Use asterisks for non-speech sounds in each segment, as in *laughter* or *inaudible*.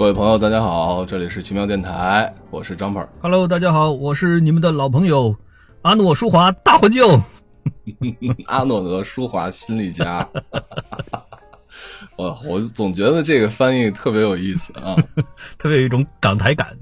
各位朋友，大家好，这里是奇妙电台，我是张鹏。Hello，大家好，我是你们的老朋友阿诺舒华大环境。*laughs* 阿诺德舒华心理家，*laughs* 我我总觉得这个翻译特别有意思啊。*laughs* 特别有一种港台感。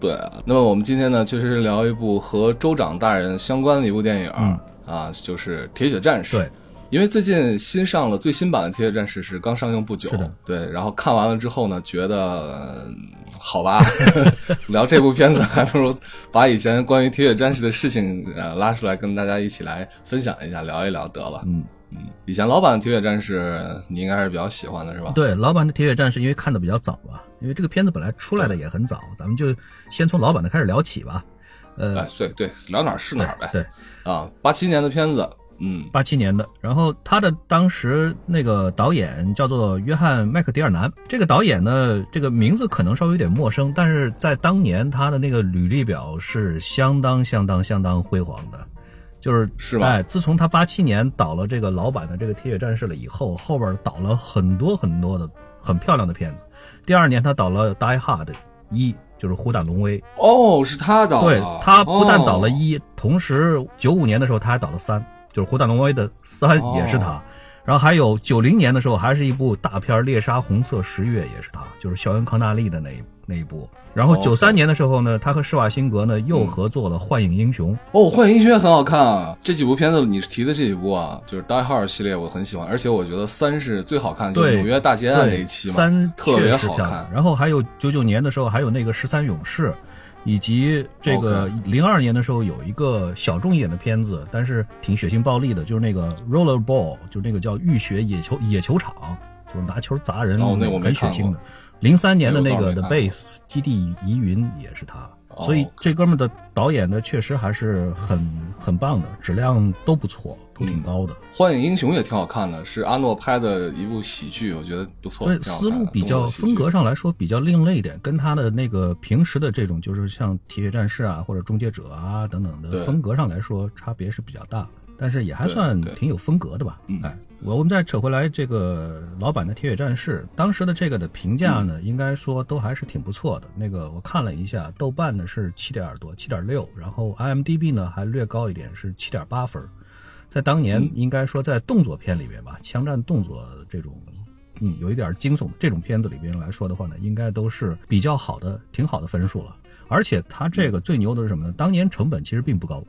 对啊，那么我们今天呢，确实是聊一部和州长大人相关的一部电影、嗯啊，就是《铁血战士》。对，因为最近新上了最新版的《铁血战士》是刚上映不久，是的对，然后看完了之后呢，觉得、嗯好吧，*laughs* 聊这部片子还不如把以前关于铁血战士的事情呃拉出来跟大家一起来分享一下，聊一聊得了。嗯，嗯，以前老版的铁血战士你应该是比较喜欢的是吧？对，老版的《铁血战士》因为看的比较早吧，因为这个片子本来出来的也很早，咱们就先从老版的开始聊起吧。呃哎，，对对，聊哪儿是哪儿呗。对，啊，八七年的片子，嗯，八七年的，然后他的当时那个导演叫做约翰麦克迪尔南，这个导演呢，这个名字可能稍微有点陌生，但是在当年他的那个履历表是相当相当相当辉煌的，就是是吧哎，自从他八七年导了这个老版的这个《铁血战士》了以后，后边导了很多很多的很漂亮的片子。第二年他导了《Die Hard》一，就是《虎胆龙威》，哦，是他导的，对他不但导了哦。一，同时九五年的时候他还导了三，就是《虎胆龙威》的三哦也是他。然后还有九零年的时候，还是一部大片《猎杀红色十月》，也是他，就是肖恩康纳利的那一那一部。然后哦九三年的时候呢，他和施瓦辛格呢又合作了《幻影英雄》。哦，《幻影英雄》也很好看啊。这几部片子你提的这几部啊，就是《Die Hard》系列，我很喜欢，而且我觉得三是最好看的，就是对纽约大劫案那，一期嘛，三特别好看。。然后还有九九年的时候，还有那个十三勇士，以及这个零二年的时候有一个小众一点的片子，但是挺血腥暴力的，就是那个 Roller Ball，就那个叫浴血野球野球场，就是拿球砸人，哦那我没很血看过腥的。零三年的那个 The Base 基地疑云也是他，哦所以这哥们的导演呢，确实还是很很棒的，质量都不错，都挺高的。《幻影英雄》也挺好看的，是阿诺拍的一部喜剧，我觉得不错，对，思路比较风格上来说比较另类一点，跟他的那个平时的这种就是像《铁血战士》啊或者《终结者啊》等等的风格上来说差别是比较大，但是也还算挺有风格的吧嗯。哎，我我们再扯回来这个老版的《铁血战士》，当时的这个的评价呢，应该说都还是挺不错的。那个我看了一下，豆瓣呢是七点多，七点六，然后 IMDB 呢还略高一点，是七点八分。在当年嗯应该说在动作片里边吧，枪战动作这种，嗯，有一点惊悚这种片子里边来说的话呢，应该都是比较好的、挺好的分数了。而且它这个最牛的是什么呢？当年成本其实并不高，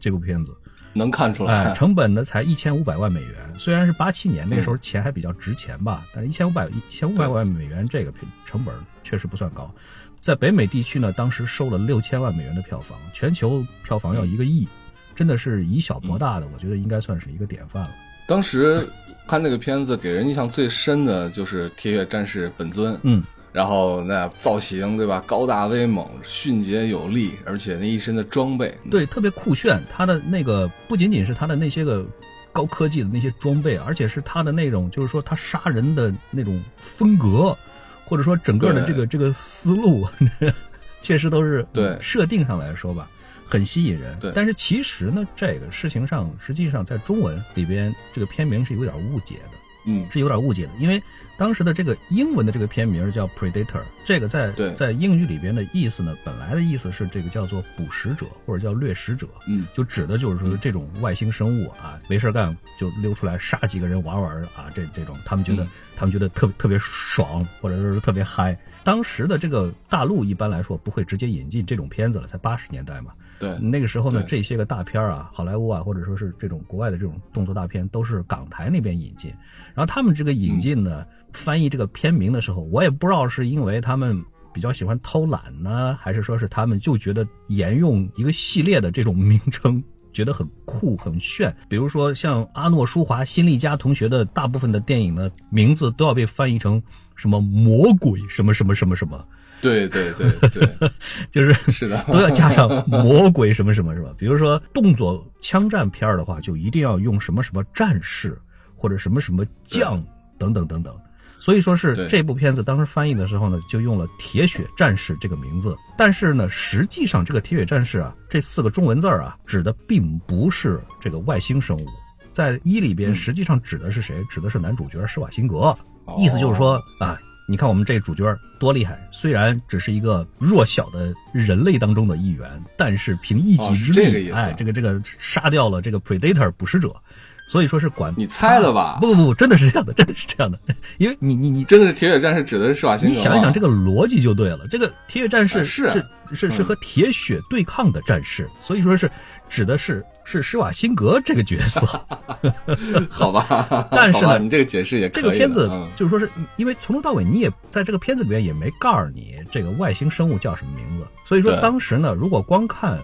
这部片子，能看出来。哎，成本呢才一千五百万美元。虽然是八七年那时候钱还比较值钱吧，但是一千五百一千五百万美元这个片成本确实不算高。在北美地区呢，当时收了六千万美元的票房，全球票房要一个亿，真的是以小博大的，我觉得应该算是一个典范了。当时看这个片子，给人印象最深的就是铁血战士本尊，嗯，然后那造型对吧，高大威猛，迅捷有力，而且那一身的装备，对，特别酷炫。他的那个不仅仅是他的那些个高科技的那些装备，而且是他的那种，就是说他杀人的那种风格，或者说整个的这个这个思路，*laughs* 确实都是对设定上来说吧，很吸引人。对但是其实呢，这个事情上，实际上在中文里边，这个片名是有点误解的。嗯，是有点误解的，因为当时的这个英文的这个片名叫 Predator，这个在在英语里边的意思呢，本来的意思是这个叫做捕食者或者叫掠食者，嗯，就指的就是说这种外星生物啊，没事干就溜出来杀几个人玩玩啊，这这种他们觉得、嗯。他们觉得特别特别爽，或者说是特别嗨。当时的这个大陆一般来说不会直接引进这种片子了，才八十年代嘛，对，那个时候呢，这些个大片儿啊，好莱坞啊，或者说是这种国外的这种动作大片，都是港台那边引进。然后他们这个引进呢，翻译这个片名的时候，我也不知道是因为他们比较喜欢偷懒呢，还是说是他们就觉得沿用一个系列的这种名称。觉得很酷很炫，比如说像阿诺舒华、辛利加同学的大部分的电影呢，名字都要被翻译成什么魔鬼什么什么什么什么，对对对对，就是是的，都要加上魔鬼什么什么是吧？比如说动作枪战片的话，就一定要用什么什么战士或者什么什么将等等等等。所以说是这部片子当时翻译的时候呢，就用了“铁血战士”这个名字。但是呢，实际上这个“铁血战士”啊，这四个中文字儿啊，指的并不是这个外星生物。在一里边，嗯实际上指的是谁？指的是男主角施瓦辛格。哦意思就是说啊，你看我们这主角多厉害，虽然只是一个弱小的人类当中的一员，但是凭一己之力，哎，这个这个杀掉了这个 Predator 捕食者。所以说是管你猜的吧？不不不，真的是这样的，真的是这样的。*laughs* 因为你你你真的是铁血战士指的是施瓦辛格。你想一想这个逻辑就对了。这个铁血战士是是是是和铁血对抗的战士，所以说是指的是是施瓦辛格这个角色。*laughs* 好吧，*laughs* 但是呢，你这个解释也这个片子就是说是因为从头到尾你也在这个片子里面也没告诉你这个外星生物叫什么名字，所以说当时呢，如果光看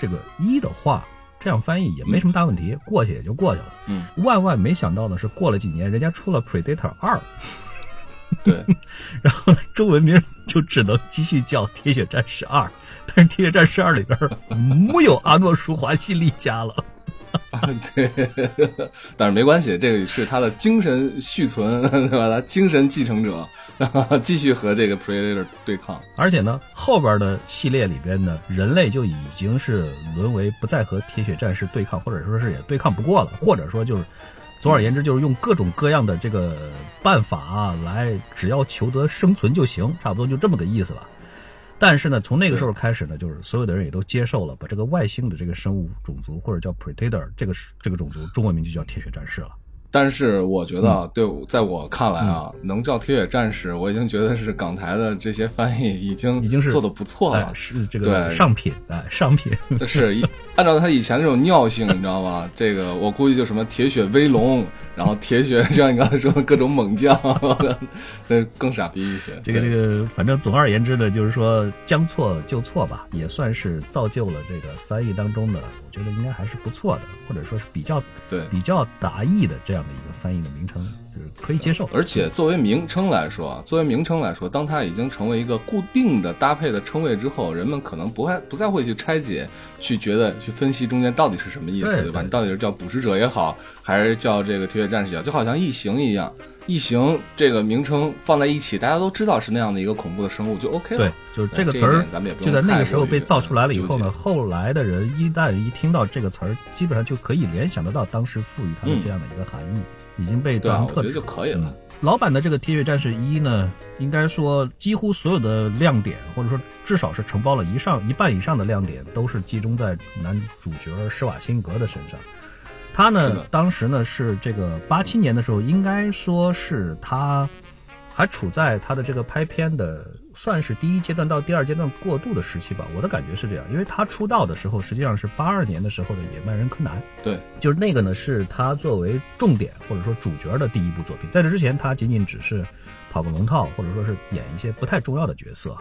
这个一的话。这样翻译也没什么大问题，过去也就过去了。嗯，万万没想到的是，过了几年，人家出了《Predator 二》，*laughs* 对，*laughs* 然后中文名就只能继续叫《铁血战士二》，但是《铁血战士二》里边 *laughs* 没有阿诺·舒华辛利加了。*laughs* 啊，对，但是没关系，这个是他的精神续存，*laughs* 对吧？他精神继承者，继续和这个 Predator 对抗。而且呢，后边的系列里边呢，人类就已经是沦为不再和铁血战士对抗，或者说是也对抗不过了，或者说就是，总而言之，就是用各种各样的这个办法来，只要求得生存就行，差不多就这么个意思吧。但是呢，从那个时候开始呢，就是所有的人也都接受了，把这个外星的这个生物种族或者叫 Predator 这个这个种族，中文名就叫铁血战士了。但是我觉得，对，在我看来啊，能叫铁血战士，我已经觉得是港台的这些翻译已经已经是做的不错了，是这个上品哎，上品。是 *laughs* 按照他以前那种尿性，你知道吗？*laughs* 这个我估计就什么铁血威龙，然后铁血，像你刚才说的各种猛将，*laughs* 那更傻逼一些。这个这个，反正总而言之呢，就是说将错就错吧，也算是造就了这个翻译当中的，我觉得应该还是不错的，或者说是比较对比较达意的这样。的一个翻译的名称就是可以接受，而且作为名称来说，作为名称来说，当它已经成为一个固定的搭配的称谓之后，人们可能不会不再会去拆解，去觉得去分析中间到底是什么意思，对吧？你到底是叫捕食者也好，还是叫这个铁血战士也好，就好像异形一样。异形这个名称放在一起，大家都知道是那样的一个恐怖的生物，就 OK 了。对，就是这个词儿，就在那个时候被造出来了以后呢，后来的人一旦一听到这个词儿，基本上就可以联想得到当时赋予它的这样的一个含义，已经被当成特别就可以了。老版的这个《铁血战士一》呢，应该说几乎所有的亮点，或者说至少是承包了一上一半以上的亮点，都是集中在男主角施瓦辛格的身上。他呢，当时呢是这个八七年的时候，应该说是他还处在他的这个拍片的算是第一阶段到第二阶段过渡的时期吧。我的感觉是这样，因为他出道的时候实际上是八二年的时候的《野蛮人柯南》，对，就是那个呢是他作为重点或者说主角的第一部作品。在这之前，他仅仅只是跑个龙套，或者说是演一些不太重要的角色。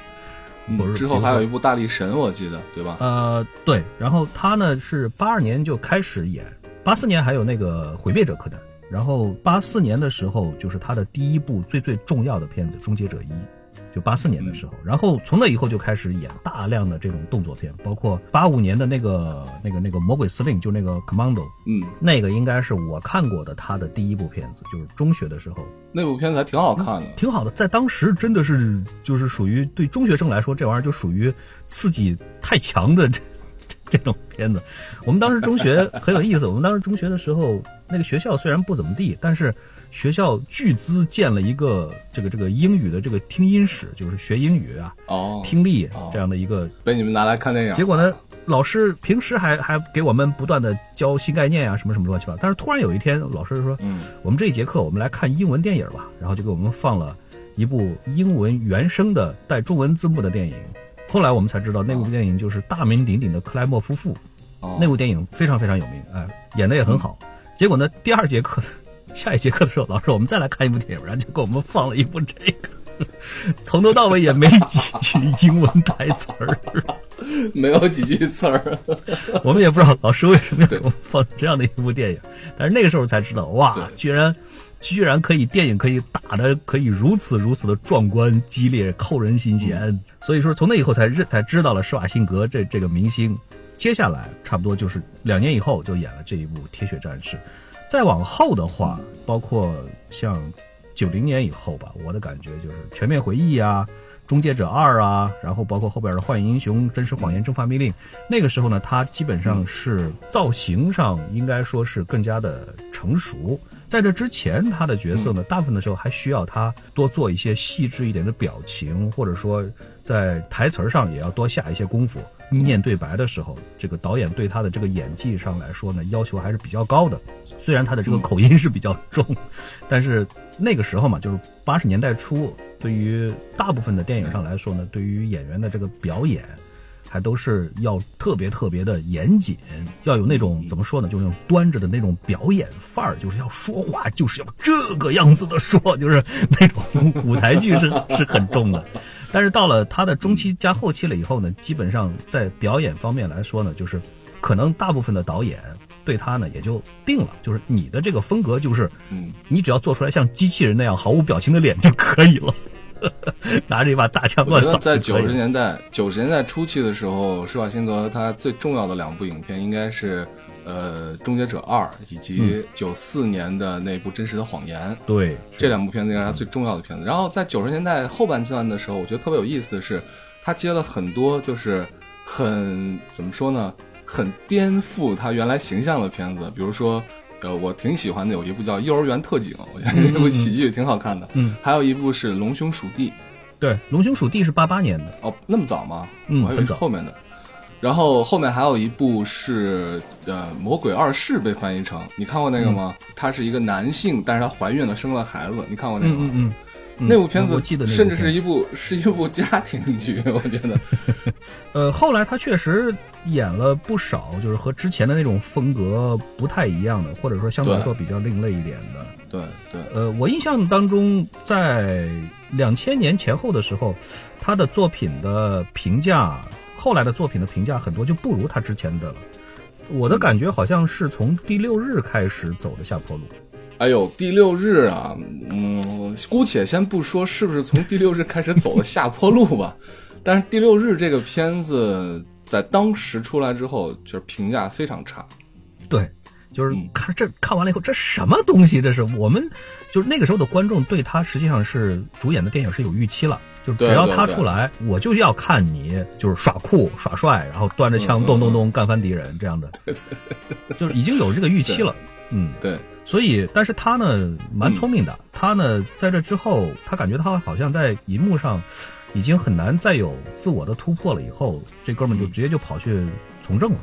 嗯，之后还有一部《大力神》，我记得对吧？呃，对。然后他呢是八二年就开始演。八四年还有那个毁灭者柯南，然后八四年的时候就是他的第一部最最重要的片子《终结者一》，就八四年的时候，然后从那以后就开始演大量的这种动作片，包括八五年的那个那个那个魔鬼司令，就那个 Commando，嗯，那个应该是我看过的他的第一部片子，就是中学的时候，那部片子还挺好看的，挺好的，在当时真的是就是属于对中学生来说，这玩意儿就属于刺激太强的 *laughs* 这。这种片子，我们当时中学很有意思。我们当时中学的时候，那个学校虽然不怎么地，但是学校巨资建了一个这个这个英语的这个听音室，就是学英语啊，哦，听力这样的一个，被你们拿来看电影。结果呢，老师平时还还给我们不断的教新概念啊，什么什么乱七八糟。但是突然有一天，老师说，嗯，我们这一节课我们来看英文电影吧，然后就给我们放了一部英文原声的带中文字幕的电影。后来我们才知道，那部电影就是大名鼎鼎的克莱默夫妇。那部电影非常非常有名，哎，演的也很好。结果呢，第二节课，下一节课的时候，老师我们再来看一部电影，然后就给我们放了一部这个，*laughs* 从头到尾也没几句英文台词儿，*laughs* 没有几句词儿。*laughs* 我们也不知道老师为什么要给我们放这样的一部电影，但是那个时候才知道，哇，居然。居然可以电影可以打的可以如此如此的壮观激烈扣人心弦，所以说从那以后才认才知道了施瓦辛格这这个明星。接下来差不多就是两年以后就演了这一部《铁血战士》，再往后的话，包括像九零年以后吧，我的感觉就是《全面回忆》啊，《终结者二》啊，然后包括后边的《幻影英雄》《真实谎言》《蒸发命令》，那个时候呢，他基本上是造型上应该说是更加的成熟。在这之前，他的角色呢，大部分的时候还需要他多做一些细致一点的表情，或者说在台词上也要多下一些功夫。念对白的时候，这个导演对他的这个演技上来说呢，要求还是比较高的。虽然他的这个口音是比较重，但是那个时候嘛，就是八十年代初，对于大部分的电影上来说呢，对于演员的这个表演，还都是要特别特别的严谨，要有那种怎么说呢，就是那种端着的那种表演范儿，就是要说话就是要这个样子的说，就是那种舞台剧是 *laughs* 是很重的。但是到了他的中期加后期了以后呢，基本上在表演方面来说呢，就是可能大部分的导演。对他呢也就定了，就是你的这个风格就是，嗯，你只要做出来像机器人那样毫无表情的脸就可以了，*laughs* 拿着一把大枪乱扫。在九十年代九十年代初期的时候，施瓦辛格他最重要的两部影片应该是呃《终结者二》以及九四年的那部《真实的谎言》。对，这两部片子应该是他最重要的片子。然后在九十年代后半段的时候，我觉得特别有意思的是，他接了很多就是很怎么说呢？很颠覆他原来形象的片子，比如说，呃，我挺喜欢的有一部叫《幼儿园特警》，我觉得这部喜剧挺好看的。嗯，还有一部是《龙兄鼠弟》，对，《龙兄鼠弟》是八八年的。哦，那么早吗？嗯，我还以为是后面的。然后后面还有一部是呃《魔鬼二世》被翻译成，你看过那个吗？他是一个男性，但是他怀孕了，生了孩子，你看过那个吗？嗯嗯。那部片子甚至是一部是一部家庭剧，*laughs* 我觉得。*laughs* 呃，后来他确实演了不少，就是和之前的那种风格不太一样的，或者说相对来说比较另类一点的。对对。呃，我印象当中，在两千年前后的时候，他的作品的评价，后来的作品的评价很多就不如他之前的了。我的感觉好像是从第六日开始走的下坡路。哎呦，第六日啊，嗯，姑且先不说是不是从第六日开始走了下坡路吧，*laughs* 但是第六日这个片子在当时出来之后，就是评价非常差。对，就是看这看完了以后，这什么东西？这是我们就是那个时候的观众对他实际上是主演的电影是有预期了，就只要他出来，我就要看你就是耍酷耍帅，然后端着枪咚咚咚干翻敌人这样的，*laughs* 就是已经有这个预期了。嗯，对。所以，但是他呢，蛮聪明的。他呢，在这之后，他感觉他好像在银幕上，已经很难再有自我的突破了。以后，这哥们就直接就跑去从政了。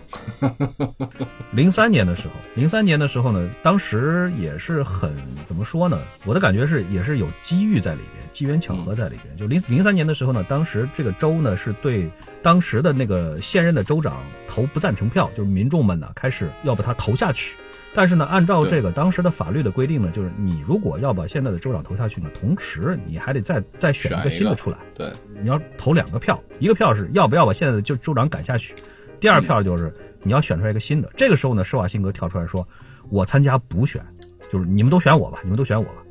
*laughs* 零三年的时候，零三年的时候呢，当时也是很怎么说呢？我的感觉是，也是有机遇在里边，机缘巧合在里边。就零零三年的时候呢，当时这个州呢，是对当时的那个现任的州长投不赞成票，就是民众们呢开始要把他投下去。但是呢，按照这个当时的法律的规定呢，就是你如果要把现在的州长投下去呢，同时你还得再再选一个新的出来。对，你要投两个票，一个票是要不要把现在的就州长赶下去，第二票就是你要选出来一个新的。这个时候呢，施瓦辛格跳出来说：“我参加补选，就是你们都选我吧，你们都选我吧。”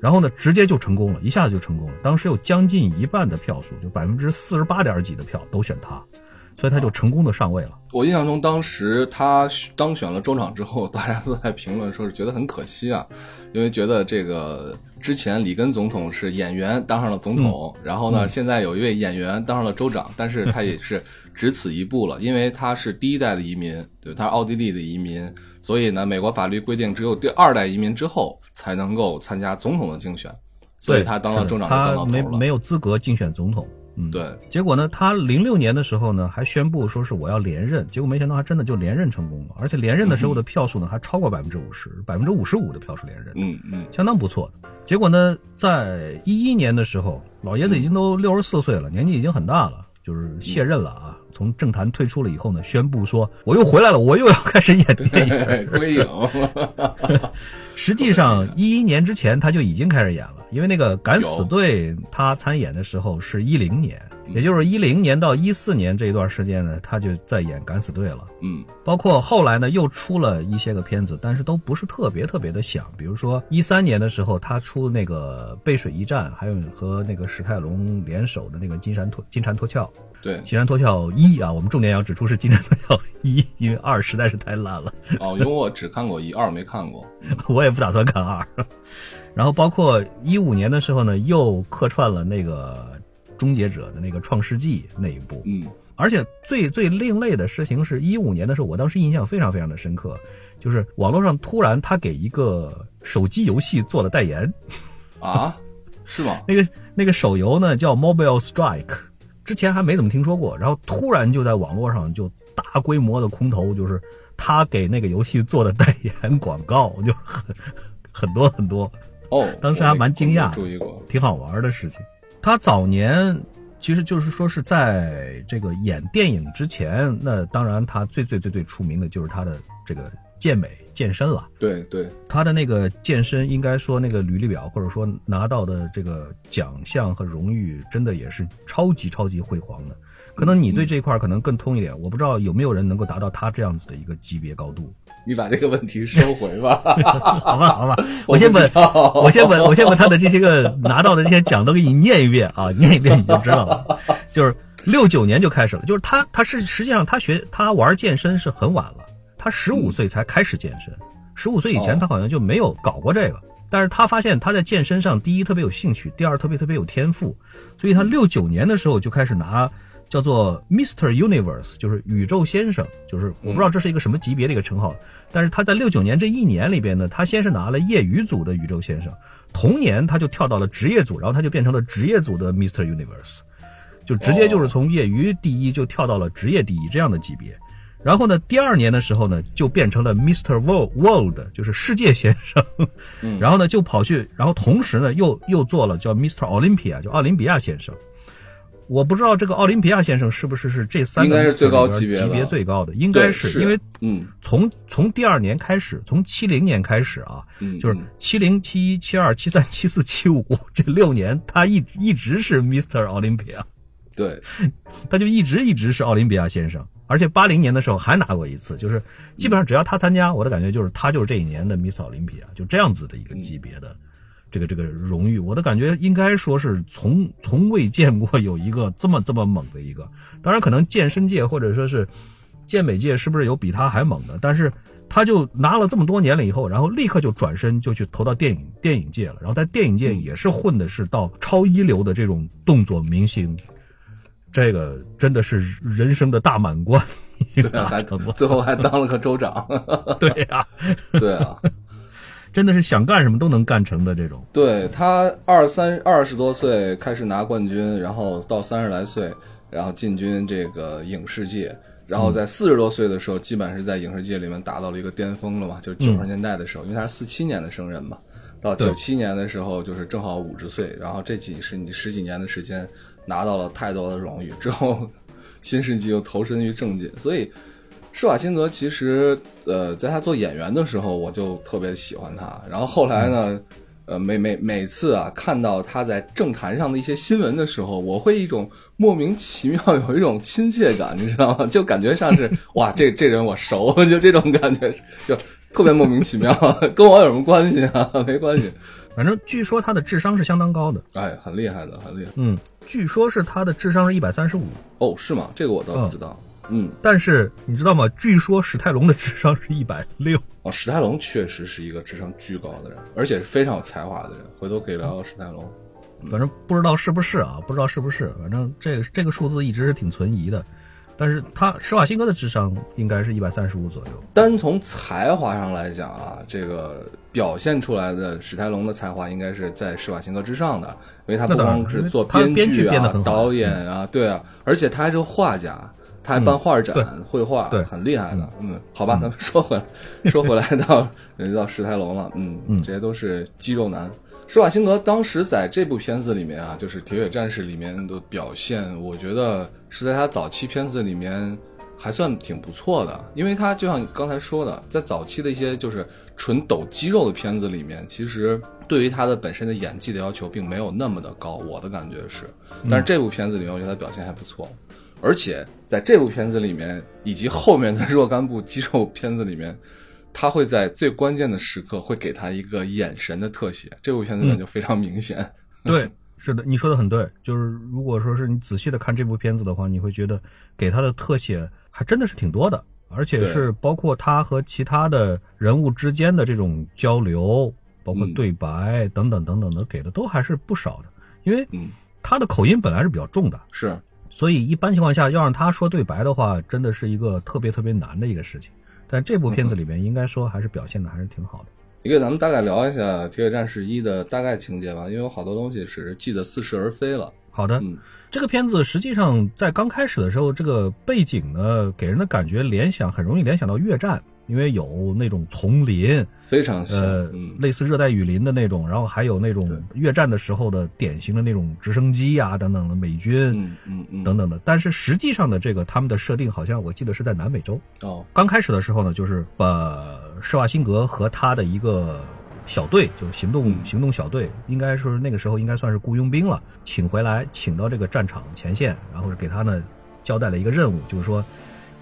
然后呢，直接就成功了，一下子就成功了。当时有将近一半的票数，就百分之四十八点几的票都选他。所以他就成功的上位了。我印象中，当时他当选了州长之后，大家都在评论说是觉得很可惜啊，因为觉得这个之前里根总统是演员当上了总统，然后呢，现在有一位演员当上了州长，但是他 *laughs* 也是只此一步了，因为他是第一代的移民，对，他是奥地利的移民，所以呢，美国法律规定只有第二代移民之后才能够参加总统的竞选，所以他当了州长就当到头了，没没有资格竞选总统。嗯，对。结果呢，他零六年的时候呢，还宣布说是我要连任。结果没想到，他真的就连任成功了。而且连任的时候的票数呢，还超过百分之五十，百分之五十五的票数连任。嗯嗯，相当不错的。结果呢，在一一年的时候，老爷子已经都六十四岁了，年纪已经很大了，就是卸任了啊，从政坛退出了以后呢，宣布说我又回来了，我又要开始演电影 *laughs* 归影。实际上，*laughs* 一一年之前他就已经开始演了。因为那个敢死队，他参演的时候是一零年，也就是一零年到一四年这一段时间呢，他就在演敢死队了。嗯，包括后来呢，又出了一些个片子，但是都不是特别特别的响。比如说一三年的时候，他出那个背水一战，还有和那个史泰龙联手的那个金蝉脱金蝉脱壳。对，金蝉脱壳一啊，我们重点要指出是金蝉脱壳一，因为二实在是太烂了。哦，因为我只看过一，二没看过。*laughs* 我也不打算看二。*laughs* 然后包括一五年的时候呢，又客串了那个《终结者》的那个《创世纪》那一部。嗯，而且最最另类的事情是一五年的时候，我当时印象非常非常的深刻，就是网络上突然他给一个手机游戏做了代言，啊，是吗？*laughs* 那个那个手游呢叫 Mobile Strike，之前还没怎么听说过，然后突然就在网络上就大规模的空投，就是他给那个游戏做的代言广告，*laughs* 就很很多很多，哦，当时还蛮惊讶注意过。挺好玩的事情。他早年其实就是说是在这个演电影之前，那当然他最最最最出名的就是他的这个健美健身了。对对，他的那个健身，应该说那个履历表，或者说拿到的这个奖项和荣誉，真的也是超级超级辉煌的。可能你对这一块可能更通一点，我不知道有没有人能够达到他这样子的一个级别高度。你把这个问题收回吧。*laughs* 好吧，好吧，*laughs* 我先把我先把我先把他的这些个拿到的这些奖都给你念一遍啊，念一遍你就知道了。就是六九年就开始了，就是他他是实际上他学他玩健身是很晚了，他十五岁才开始健身，十五岁以前哦他好像就没有搞过这个。但是他发现他在健身上，第一特别有兴趣，第二特别特别有天赋，所以他六九年的时候就开始拿叫做 Mister Universe，就是宇宙先生，就是我不知道这是一个什么级别的一个称号，但是他在六九年这一年里边呢，他先是拿了业余组的宇宙先生，同年他就跳到了职业组，然后他就变成了职业组的 Mr. Universe，就直接就是从业余第一就跳到了职业第一这样的级别。然后呢，第二年的时候呢，就变成了 Mr. World World，就是世界先生。嗯然后呢，就跑去，然后同时呢，又又做了叫 Mr. Olympia，就奥林匹亚先生。我不知道这个奥林匹亚先生是不是是这三个应该是最高 Mr. 级别级别最高的，应该对是因为嗯从从第二年开始，从七零年开始啊，嗯，就是嗯七零、七一、七二、七三、七四、七五这六年，他一一直是 Mr. Olympia，对，*laughs* 他就一直一直是奥林匹亚先生。而且八零年的时候还拿过一次，就是基本上只要他参加，我的感觉就是他就是这一年的 Miss 奥林匹亚，就这样子的一个级别的这个这个荣誉，我的感觉应该说是从从未见过有一个这么这么猛的一个。当然，可能健身界或者说是健美界是不是有比他还猛的？但是他就拿了这么多年了以后，然后立刻就转身就去投到电影电影界了，然后在电影界也是混的是到超一流的这种动作明星。这个真的是人生的大满贯。*laughs* 最后还当了个州长。对呀、对啊，*laughs* 真的是想干什么都能干成的这种。对他二三二十多岁开始拿冠军，然后到三十来岁，然后进军这个影视界，然后在四十多岁的时候，基本上是在影视界里面达到了一个巅峰了嘛，就是九十年代的时候，因为他是四七年的生人嘛，到九七年的时候就是正好五十岁，然后这几十你十几年的时间拿到了太多的荣誉之后，新世纪又投身于政界，所以。施瓦辛格其实，呃，在他做演员的时候，我就特别喜欢他。然后后来呢，呃，每每每次啊，看到他在政坛上的一些新闻的时候，我会一种莫名其妙有一种亲切感，你知道吗？就感觉像是 *laughs* 哇，这这人我熟，就这种感觉，就特别莫名其妙，跟我有什么关系啊？没关系。反正据说他的智商是相当高的，哎，很厉害的，很厉害。嗯，据说是他的智商是一百三十五，哦，是吗？这个我倒不知道。嗯，但是你知道吗？据说史泰龙的智商是一百六。哦，史泰龙确实是一个智商巨高的人，而且是非常有才华的人。回头可以聊聊史泰龙。反正不知道是不是啊，不知道是不是，反正这个这个数字一直是挺存疑的。但是他施瓦辛格的智商应该是一百三十五左右。单从才华上来讲啊，这个表现出来的史泰龙的才华应该是在施瓦辛格之上的，因为他不光是做编剧剧啊导演啊，对啊，而且他还是个画家，他还办画展、对绘画，对很厉害的。嗯，好吧，咱们说回来，*laughs* 说回来到到史泰龙了，嗯，嗯这些都是肌肉男。施瓦辛格当时在这部片子里面啊，就是《铁血战士》里面的表现，我觉得是在他早期片子里面还算挺不错的，因为他就像刚才说的，在早期的一些就是纯抖肌肉的片子里面，其实对于他的本身的演技的要求并没有那么的高，我的感觉是。但是这部片子里面，我觉得他表现还不错，而且在这部片子里面以及后面的若干部肌肉片子里面，他会在最关键的时刻会给他一个眼神的特写，这部片子里面就非常明显。对，*laughs* 是的，你说的很对。就是如果说是你仔细的看这部片子的话，你会觉得给他的特写还真的是挺多的，而且是包括他和其他的人物之间的这种交流，包括嗯对白等等等等的，给的都还是不少的。因为嗯，他的口音本来是比较重的，是所以一般情况下要让他说对白的话，真的是一个特别特别难的一个事情。但这部片子里面应该说还是表现的还是挺好的。你给咱们大概聊一下《铁血战士一》的大概情节吧，因为有好多东西是记得似是而非了。好的，嗯这个片子实际上在刚开始的时候，这个背景呢，给人的感觉联想很容易联想到越战，因为有那种丛林，非常像，呃，嗯，类似热带雨林的那种，然后还有那种越战的时候的典型的那种直升机呀、等等的美军、嗯嗯嗯，等等的。但是实际上的这个他们的设定，好像我记得是在南美洲。哦，刚开始的时候呢，就是把施瓦辛格和他的一个小队，就是行动、嗯。行动小队，应该是那个时候应该算是雇佣兵了，请回来，请到这个战场前线，然后给他呢交代了一个任务，就是说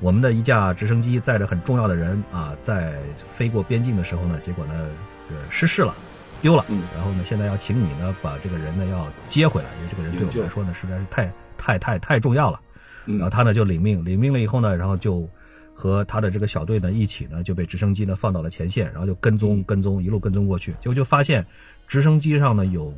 我们的一架直升机载着很重要的人啊，在飞过边境的时候呢，结果呢呃失事了。丢了，嗯然后呢，现在要请你呢把这个人呢要接回来，因为这个人对我们来说呢实在是太太太太重要了。嗯然后他呢就领命，领命了以后呢，然后就和他的这个小队呢一起呢就被直升机呢放到了前线，然后就跟踪嗯跟踪一路跟踪过去，结果就发现直升机上呢有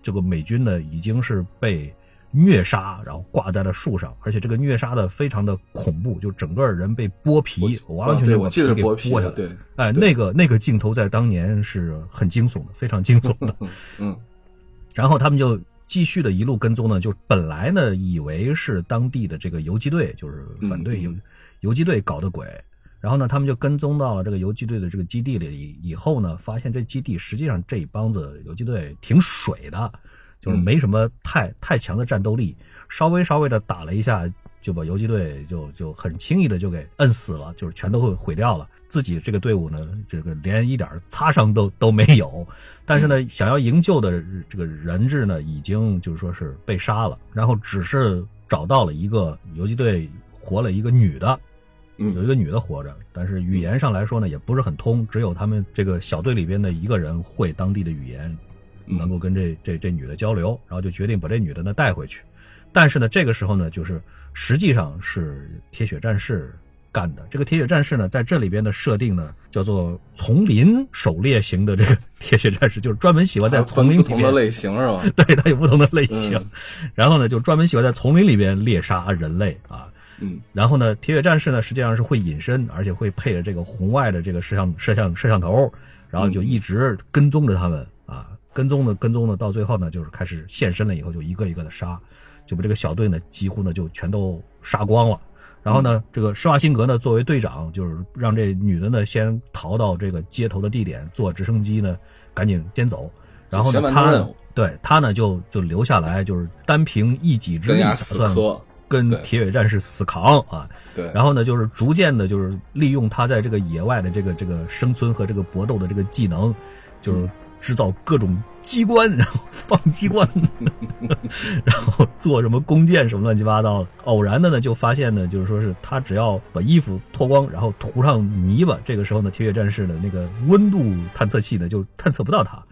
这个美军呢已经是被虐杀，然后挂在了树上，而且这个虐杀的非常的恐怖，就整个人被剥皮，完完全就把啊对我记得给剥下来。对，哎，那个那个镜头在当年是很惊悚的，非常惊悚的。*laughs* 嗯然后他们就继续的一路跟踪呢，就本来呢以为是当地的这个游击队，就是反对游、嗯游击队搞的鬼。然后呢，他们就跟踪到了这个游击队的这个基地里以以后呢，发现这基地实际上这一帮子游击队挺水的，就是没什么太、太强的战斗力，稍微稍微的打了一下，就把游击队就就很轻易的就给摁死了，就是全都会毁掉了。自己这个队伍呢，这个连一点擦伤都都没有，但是呢，想要营救的这个人质呢，已经就是说是被杀了，然后只是找到了一个游击队活了一个女的，有嗯一个女的活着，但是语言上来说呢，也不是很通，只有他们这个小队里边的一个人会当地的语言，嗯能够跟这这这女的交流，然后就决定把这女的呢带回去。但是呢，这个时候呢，就是实际上是铁血战士干的。这个铁血战士呢，在这里边的设定呢，叫做丛林狩猎型的这个 *laughs* 铁血战士，就是专门喜欢在丛林里面不同的类型是吧？*laughs* 对，它有不同的类型。嗯 *laughs* 然后呢，就专门喜欢在丛林里边猎杀人类啊。嗯然后呢，铁血战士呢实际上是会隐身，而且会配着这个红外的这个摄像摄像摄像头，然后就一直跟踪着他们啊，跟踪的跟踪的，到最后呢就是开始现身了以后就一个一个的杀，就把这个小队呢几乎呢就全都杀光了。然后呢，这个施瓦辛格呢作为队长，就是让这女的呢先逃到这个接头的地点，坐直升机呢赶紧先走。然后呢他对他呢就就留下来，就是单凭一己之力，死算磕，跟铁血战士死扛啊。对，然后呢，就是逐渐的，就是利用他在这个野外的这个这个生存和这个搏斗的这个技能，就是制造各种机关，*laughs* 然后放机关，*laughs* 然后做什么弓箭什么乱七八糟的。偶然的呢，就发现呢，就是说是他只要把衣服脱光，然后涂上泥巴，这个时候呢，铁血战士的那个温度探测器呢就探测不到他。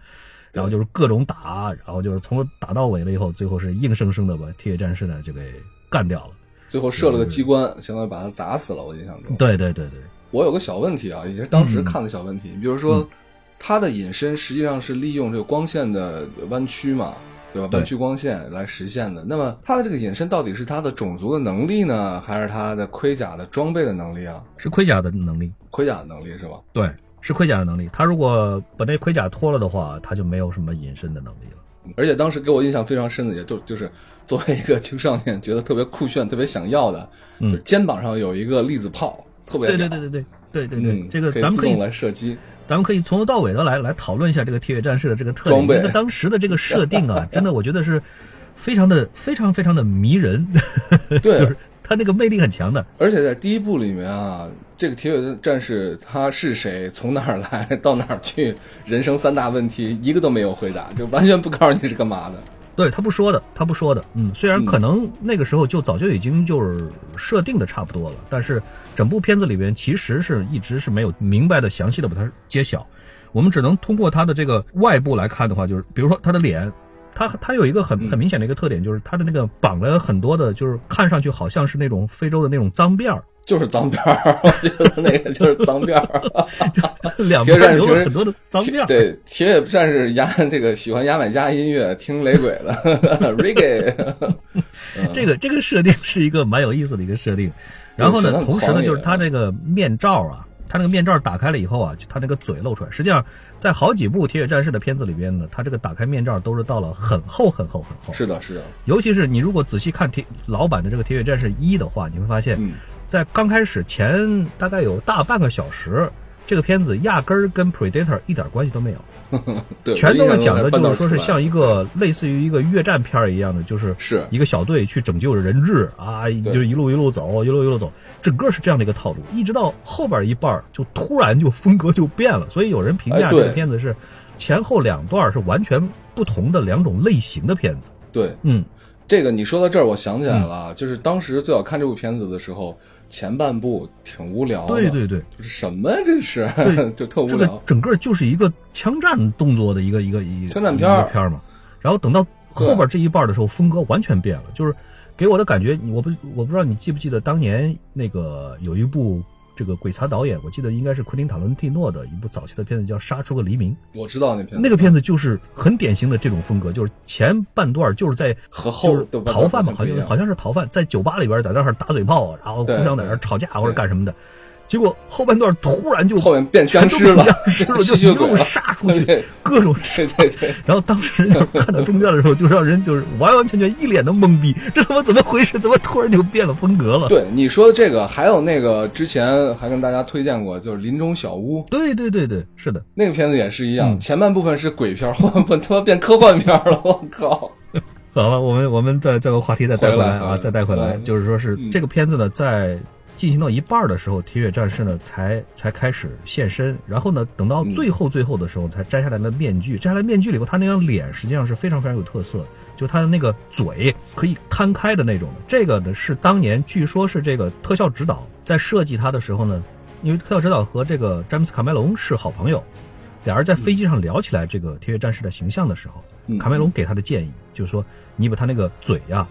然后就是各种打，然后就是从头打到尾了以后，最后是硬生生的把铁血战士呢就给干掉了。最后设了个机关，相当于把他砸死了。我印象中，对对对对，我有个小问题啊，也是当时嗯看的小问题，比如说，它的隐身实际上是利用这个光线的弯曲嘛，对吧？对弯曲光线来实现的。那么它的这个隐身到底是它的种族的能力呢，还是它的盔甲的装备的能力啊？是盔甲的能力。盔甲的能力是吧？对，是盔甲的能力。他如果把那盔甲脱了的话，他就没有什么隐身的能力了。而且当时给我印象非常深的，也就就是作为一个青少年，觉得特别酷炫、特别想要的，嗯就是肩膀上有一个粒子炮，特别对对对对对对对对，嗯，这个咱们可以自动来射击，咱们可以从头到尾的来来讨论一下这个铁血战士的这个特点，因为在当时的这个设定啊，*laughs* 真的我觉得是非常的非常非常的迷人，*laughs* 对就是他那个魅力很强的。而且在第一部里面啊，这个铁血战士他是谁，从哪儿来，到哪儿去，人生三大问题一个都没有回答，就完全不告诉你是干嘛的。对他不说的，他不说的，嗯，虽然可能那个时候就早就已经就是设定的差不多了，但是整部片子里边其实是一直是没有明白的、详细的把它揭晓。我们只能通过他的这个外部来看的话，就是比如说他的脸，他他有一个很很明显的一个特点，就是他的那个绑了很多的，就是看上去好像是那种非洲的那种脏辫儿，就是脏辫儿，*laughs* 我觉得那个就是脏辫儿。*laughs* 两铁血战士平时边留很多的脏辫儿。对，铁血战士牙这个喜欢牙买加音乐，听雷鬼的 *laughs* reggae。嗯这个这个设定是一个蛮有意思的一个设定。然后呢，同时呢，就是他这个面罩啊，他那个面罩打开了以后啊，就它那个嘴露出来。实际上，在好几部《铁血战士》的片子里边呢，他这个打开面罩都是到了很厚很厚很厚。是的，是的，尤其是你如果仔细看铁老版的这个《铁血战士一》的话，你会发现，嗯，在刚开始前大概有大半个小时，这个片子压根儿跟 Predator 一点关系都没有。*laughs* 对，全都是讲的，就是说是像一个类似于一个越战片儿一样的，就是是。一个小队去拯救人质啊，就一路一路走，一路一路走，整个是这样的一个套路，一直到后边一半儿就突然就风格就变了，所以有人评价这个片子是前后两段是完全不同的两种类型的片子。对。嗯，这个你说到这儿，我想起来了，就是当时最早看这部片子的时候，前半部挺无聊的，对对对，就是什么呀这是，*laughs* 就特无聊这个聊。整个就是一个枪战动作的一个一个一个枪战片儿片儿嘛。然后等到后边这一半的时候，风格完全变了，就是给我的感觉，我不我不知道你记不记得当年那个有一部这个鬼才导演，我记得应该是昆汀塔伦蒂诺的一部早期的片子叫《杀出个黎明》，我知道那片子，那个片子就是很典型的这种风格，就是前半段就是在和后逃犯嘛，好像好像是逃犯，在酒吧里边在那儿打嘴炮，然后互相在那儿吵架或者干什么的，结果后半段突然就后面变僵尸了，僵尸了，*laughs* 就一路，杀出去，各种对对对，然后当时就看到中间的时候，就让人就是完完全全一脸的懵逼，*laughs* 这他妈怎么回事？怎么突然就变了风格了？对你说的这个，还有那个之前还跟大家推荐过，就是《林中小屋》对对对对，是的，那个片子也是一样，嗯。前半部分是鬼片，后半部分他妈变科幻片了，我靠！*laughs* 好了，我们我们再再个话题再带回来啊，再带回来，嗯。就是说是嗯。这个片子呢，在进行到一半的时候，铁血战士呢才才开始现身，然后呢，等到最后最后的时候，才摘下来了面具。摘下来面具了以后，他那张脸实际上是非常非常有特色，就他的那个嘴可以摊开的那种。这个呢是当年据说是这个特效指导在设计他的时候呢，因为特效指导和这个詹姆斯卡梅隆是好朋友，俩人在飞机上聊起来这个铁血战士的形象的时候，卡梅隆给他的建议就是说，你把他那个嘴呀、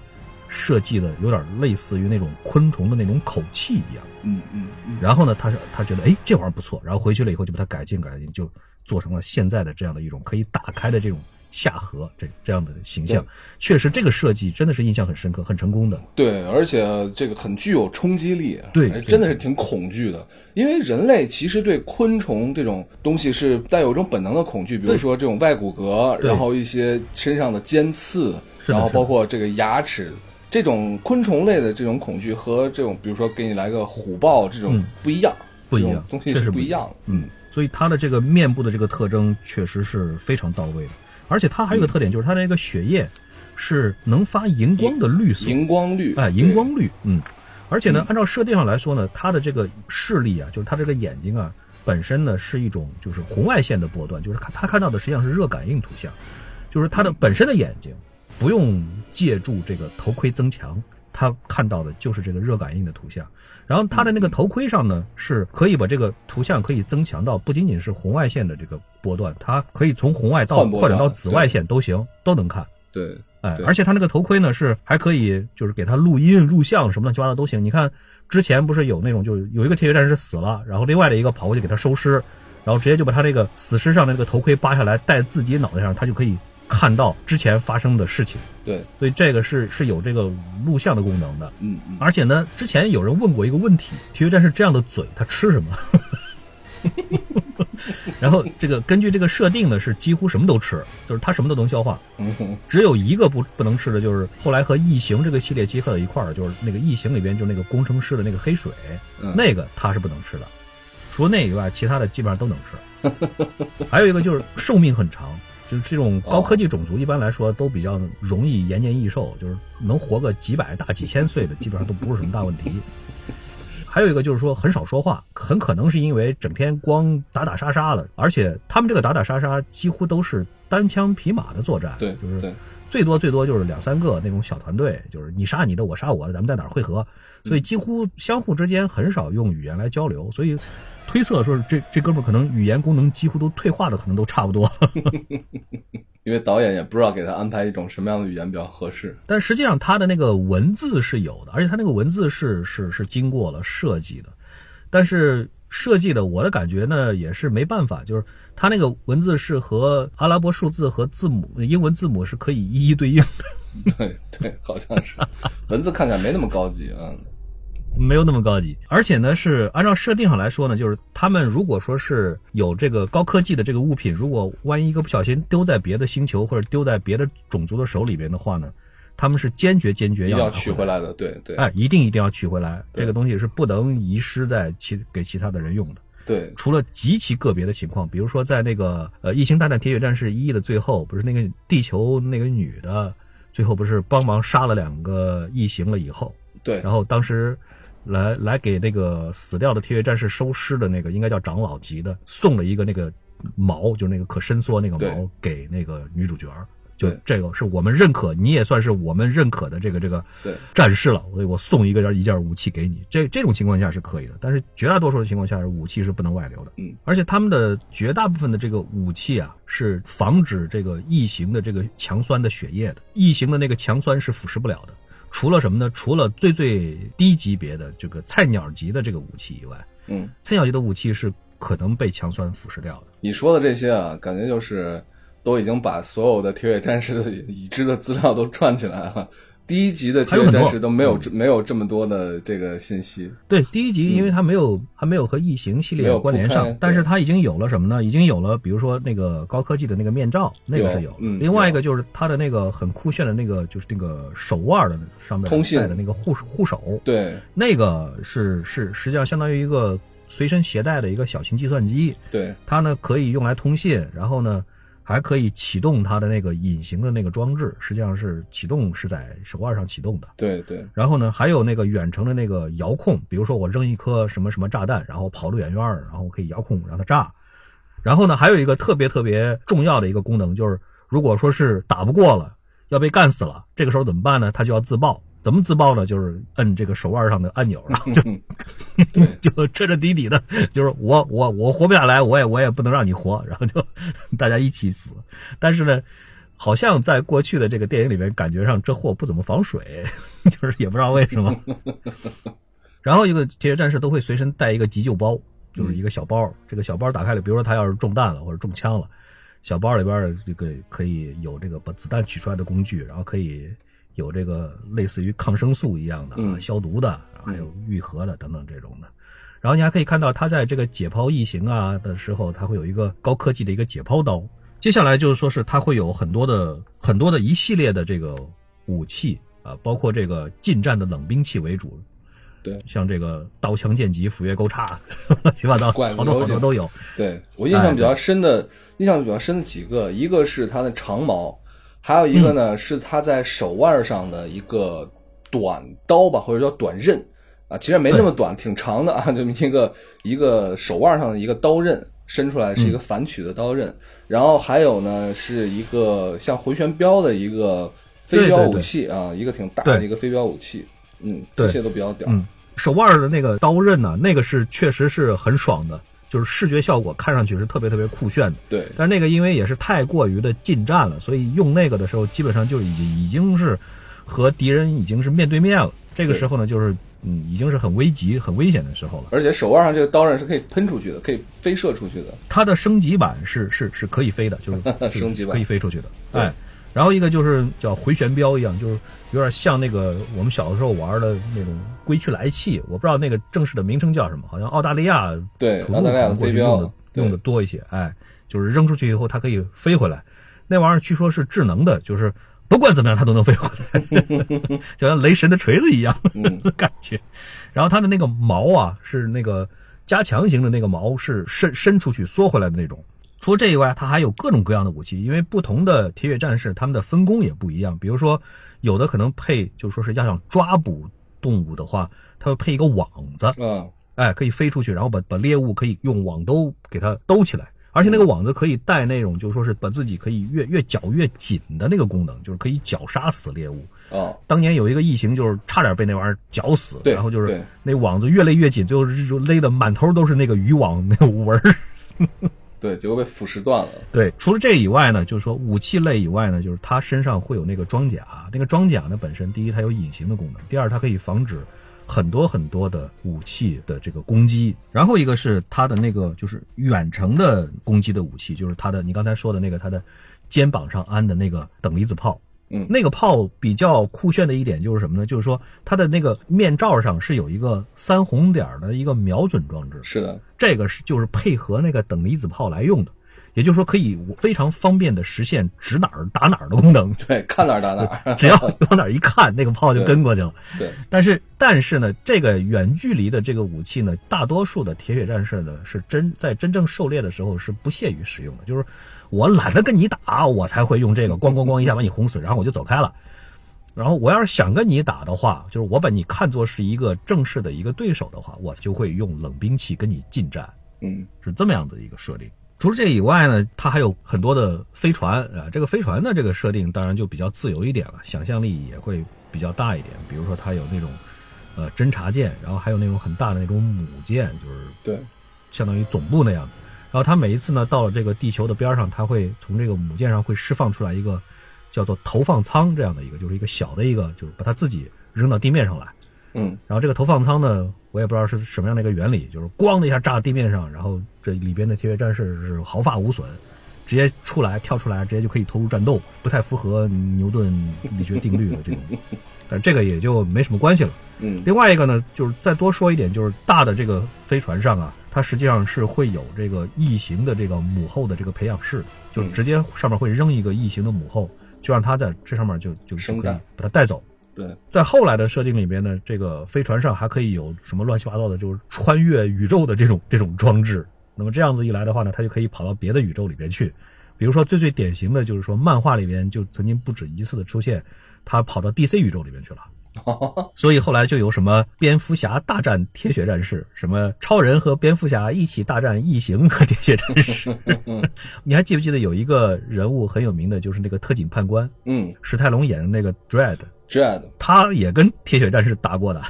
设计的有点类似于那种昆虫的那种口气一样。嗯嗯嗯，然后呢，他是他觉得哎这玩意儿不错，然后回去了以后就把它改进改进，就做成了现在的这样的一种可以打开的这种下颌这这样的形象。确实，这个设计真的是印象很深刻，很成功的。对，而且这个很具有冲击力，哎对对真的是挺恐惧的。因为人类其实对昆虫这种东西是带有一种本能的恐惧，比如说这种外骨骼，然后一些身上的尖刺，然后包括这个牙齿。这种昆虫类的这种恐惧和这种，比如说给你来个虎豹这种嗯。不一样，不一样东西是不一样。的。嗯，所以它的这个面部的这个特征确实是非常到位的，而且它还有一个特点，就是它那个血液是能发荧光的绿色，荧光绿，哎，荧光绿，嗯，而且呢，按照设定上来说呢，它的这个视力啊，就是它这个眼睛啊，本身呢是一种就是红外线的波段，就是看它看到的实际上是热感应图像，就是它的本身的眼睛不用借助这个头盔增强，他看到的就是这个热感应的图像。然后他的那个头盔上呢，是可以把这个图像可以增强到不仅仅是红外线的这个波段，它可以从红外到扩展到紫外线都行，都能看。对哎，而且他那个头盔呢是还可以，就是给他录音、录像什么乱七八糟都行。你看之前不是有那种，就是有一个铁血战士死了，然后另外的一个跑过去给他收尸，然后直接就把他那个死尸上的那个头盔扒下来戴自己脑袋上，他就可以看到之前发生的事情。对，所以这个是是有这个录像的功能的。嗯嗯，而且呢，之前有人问过一个问题：体育战士这样的嘴，他吃什么？*laughs* 然后这个根据这个设定呢，是几乎什么都吃，就是他什么都能消化。只有一个不不能吃的，就是后来和异形这个系列结合到一块儿，就是那个异形里边就那个工程师的那个黑水，嗯那个他是不能吃的。除了那以外，其他的基本上都能吃。*laughs* 还有一个就是寿命很长，就是这种高科技种族一般来说都比较容易延年益寿，就是能活个几百大几千岁的，基本上都不是什么大问题。还有一个就是说很少说话，很可能是因为整天光打打杀杀了，而且他们这个打打杀杀几乎都是单枪匹马的作战，对就是，最多最多就是两三个那种小团队，就是你杀你的，我杀我的，咱们在哪儿汇合，所以几乎相互之间很少用语言来交流，所以推测说这这哥们儿可能语言功能几乎都退化的，可能都差不多。*laughs* 因为导演也不知道给他安排一种什么样的语言比较合适。但实际上他的那个文字是有的，而且他那个文字是是是经过了设计的，但是设计的我的感觉呢也是没办法，就是他那个文字是和阿拉伯数字和字母英文字母是可以一一对应的。*laughs* 对对，好像是文字看起来没那么高级啊。没有那么高级，而且呢，是按照设定上来说呢，就是他们如果说是有这个高科技的这个物品，如果万一一个不小心丢在别的星球或者丢在别的种族的手里边的话呢，他们是坚决坚决要取回来。的，对对，哎，一定一定要取回来，这个东西是不能遗失在其给其他的人用的。对。除了极其个别的情况，比如说在那个呃《异星大战铁血战士一》的最后，不是那个地球那个女的，最后不是帮忙杀了两个异形了以后，对，然后当时来来给那个死掉的铁血战士收尸的那个应该叫长老级的，送了一个那个矛，就是那个可伸缩那个对矛给那个女主角儿。就对这个是我们认可，你也算是我们认可的这个这个对战士了，所以我送一个一件武器给你。这这种情况下是可以的，但是绝大多数的情况下，武器是不能外流的。嗯，而且他们的绝大部分的这个武器啊，是防止这个异形的这个强酸的血液的。异形的那个强酸是腐蚀不了的。除了什么呢？除了最最低级别的这个菜鸟级的这个武器以外，嗯，菜鸟级的武器是可能被强酸腐蚀掉的。你说的这些啊，感觉就是都已经把所有的铁血战士的已知的资料都串起来了。第一集的铁血战士都没有没有这么多的这个信息，对，第一集因为它没有还没有和异形系列有关联上，但是它已经有了什么呢？已经有了，比如说那个高科技的那个面罩，那个是有。嗯另外一个就是它的那个很酷炫的那个，就是那个手腕的上面通信带的那个护护手，对。那个是是实际上相当于一个随身携带的一个小型计算机，对。它呢可以用来通信，然后呢还可以启动它的那个隐形的那个装置，实际上是启动是在手腕上启动的。对对然后呢，还有那个远程的那个遥控，比如说我扔一颗什么什么炸弹，然后跑得远远儿，然后可以遥控让它炸。然后呢，还有一个特别特别重要的一个功能，就是如果说是打不过了，要被干死了，这个时候怎么办呢？它就要自爆。怎么自爆呢？就是摁这个手腕上的按钮，然后就 *laughs* 就彻彻底底的，就是我我我活不下来，我也我也不能让你活，然后就 *laughs* 大家一起死。但是呢，好像在过去的这个电影里面，感觉上这货不怎么防水，*laughs* 就是也不知道为什么。然后一个铁血战士都会随身带一个急救包，就是一个小包。这个小包打开了，比如说他要是中弹了或者中枪了，小包里边这个可以有这个把子弹取出来的工具，然后可以有这个类似于抗生素一样的、啊嗯消毒的，还有愈合的等等这种的。然后你还可以看到它在这个解剖异形啊的时候，它会有一个高科技的一个解剖刀。接下来就是说是它会有很多的很多的一系列的这个武器啊，包括这个近战的冷兵器为主，对像这个刀枪剑戟斧钺钩叉，乱 *laughs* 七八糟，拐子好多好多都有。对，我印象比较深的，印象比较深的几个，一个是它的长矛，还有一个呢、是他在手腕上的一个短刀吧，或者叫短刃。啊，其实没那么短，挺长的啊，*laughs* 这么一个一个手腕上的一个刀刃，伸出来是一个反曲的刀刃。然后还有呢，是一个像回旋镖的一个飞镖武器啊，一个挺大的一个飞镖武器，嗯，这些都比较屌。嗯，手腕的那个刀刃呢，那个是确实是很爽的，就是视觉效果看上去是特别特别酷炫的。对但是那个因为也是太过于的近战了，所以用那个的时候，基本上就已经已经是和敌人已经是面对面了。这个时候呢，就是嗯，已经是很危急、很危险的时候了。而且手腕上这个刀刃是可以喷出去的，可以飞射出去的。它的升级版是是是可以飞的，就是就 *laughs* 是升级版可以飞出去的。对哎，然后一个就是叫回旋镖一样，就是有点像那个我们小的时候玩的那种归去来气，我不知道那个正式的名称叫什么，好像澳大利亚对澳大利亚过去飞镖用的用的多一些。哎，就是扔出去以后它可以飞回来，那玩意儿据说是智能的，就是不管怎么样它都能飞回来，*laughs* 就像雷神的锤子一样。嗯，感觉。然后它的那个毛啊，是那个加强型的那个毛，是伸伸出去缩回来的那种。除了这以外，它还有各种各样的武器，因为不同的铁血战士他们的分工也不一样。比如说，有的可能配，就是说是要想抓捕动物的话，它会配一个网子，啊，哎，可以飞出去，然后把把猎物可以用网兜给它兜起来，而且那个网子可以带那种，就是说是把自己可以越越绞越紧的那个功能，就是可以绞杀死猎物。哦，当年有一个异形，就是差点被那玩意儿绞死，对然后就是那网子越勒越紧，最后就勒得满头都是那个渔网那个纹儿。*laughs* 对，结果被腐蚀断了。对，除了这以外呢，就是说武器类以外呢，就是它身上会有那个装甲，那个装甲呢本身第一它有隐形的功能，第二它可以防止很多很多的武器的这个攻击，然后一个是它的那个就是远程的攻击的武器，就是它的你刚才说的那个它的肩膀上安的那个等离子炮。嗯。那个炮比较酷炫的一点就是什么呢？就是说它的那个面罩上是有一个三红点的一个瞄准装置，是的，这个是就是配合那个等离子炮来用的，也就是说可以非常方便的实现指哪儿打哪儿的功能。对，看哪儿打哪儿。只要往哪儿一看，那个炮就跟过去了。对，但是但是呢，这个远距离的这个武器呢，大多数的铁血战士呢是真在真正狩猎的时候是不屑于使用的，就是我懒得跟你打，我才会用这个咣咣咣一下把你轰死，然后我就走开了。然后我要是想跟你打的话，就是我把你看作是一个正式的一个对手的话，我就会用冷兵器跟你近战。嗯是这么样的一个设定。除了这以外呢，它还有很多的飞船啊。这个飞船的这个设定当然就比较自由一点了，想象力也会比较大一点。比如说它有那种呃侦察舰，然后还有那种很大的那种母舰，就是对，相当于总部那样。然后它每一次呢到了这个地球的边上，它会从这个母舰上会释放出来一个叫做投放舱这样的一个，就是一个小的一个，就是把它自己扔到地面上来。嗯。然后这个投放舱呢，我也不知道是什么样的一个原理，就是咣的一下炸到地面上，然后这里边的铁血战士是毫发无损，直接出来跳出来，直接就可以投入战斗，不太符合牛顿力学定律的这种，*laughs* 但这个也就没什么关系了。嗯。另外一个呢，就是再多说一点，就是大的这个飞船上啊，它实际上是会有这个异形的这个母后的这个培养室，就直接上面会扔一个异形的母后，就让它在这上面就就就可以把它带走。对，在后来的设定里边呢，这个飞船上还可以有什么乱七八糟的，就是穿越宇宙的这种这种装置。那么这样子一来的话呢，它就可以跑到别的宇宙里边去。比如说最最典型的就是说，漫画里边就曾经不止一次的出现，他跑到 DC 宇宙里边去了。所以后来就有什么蝙蝠侠大战铁血战士，什么超人和蝙蝠侠一起大战异形和铁血战士。*laughs* 你还记不记得有一个人物很有名的，就是那个特警判官嗯史泰龙演的那个 Dread，，Dread，他也跟铁血战士打过的。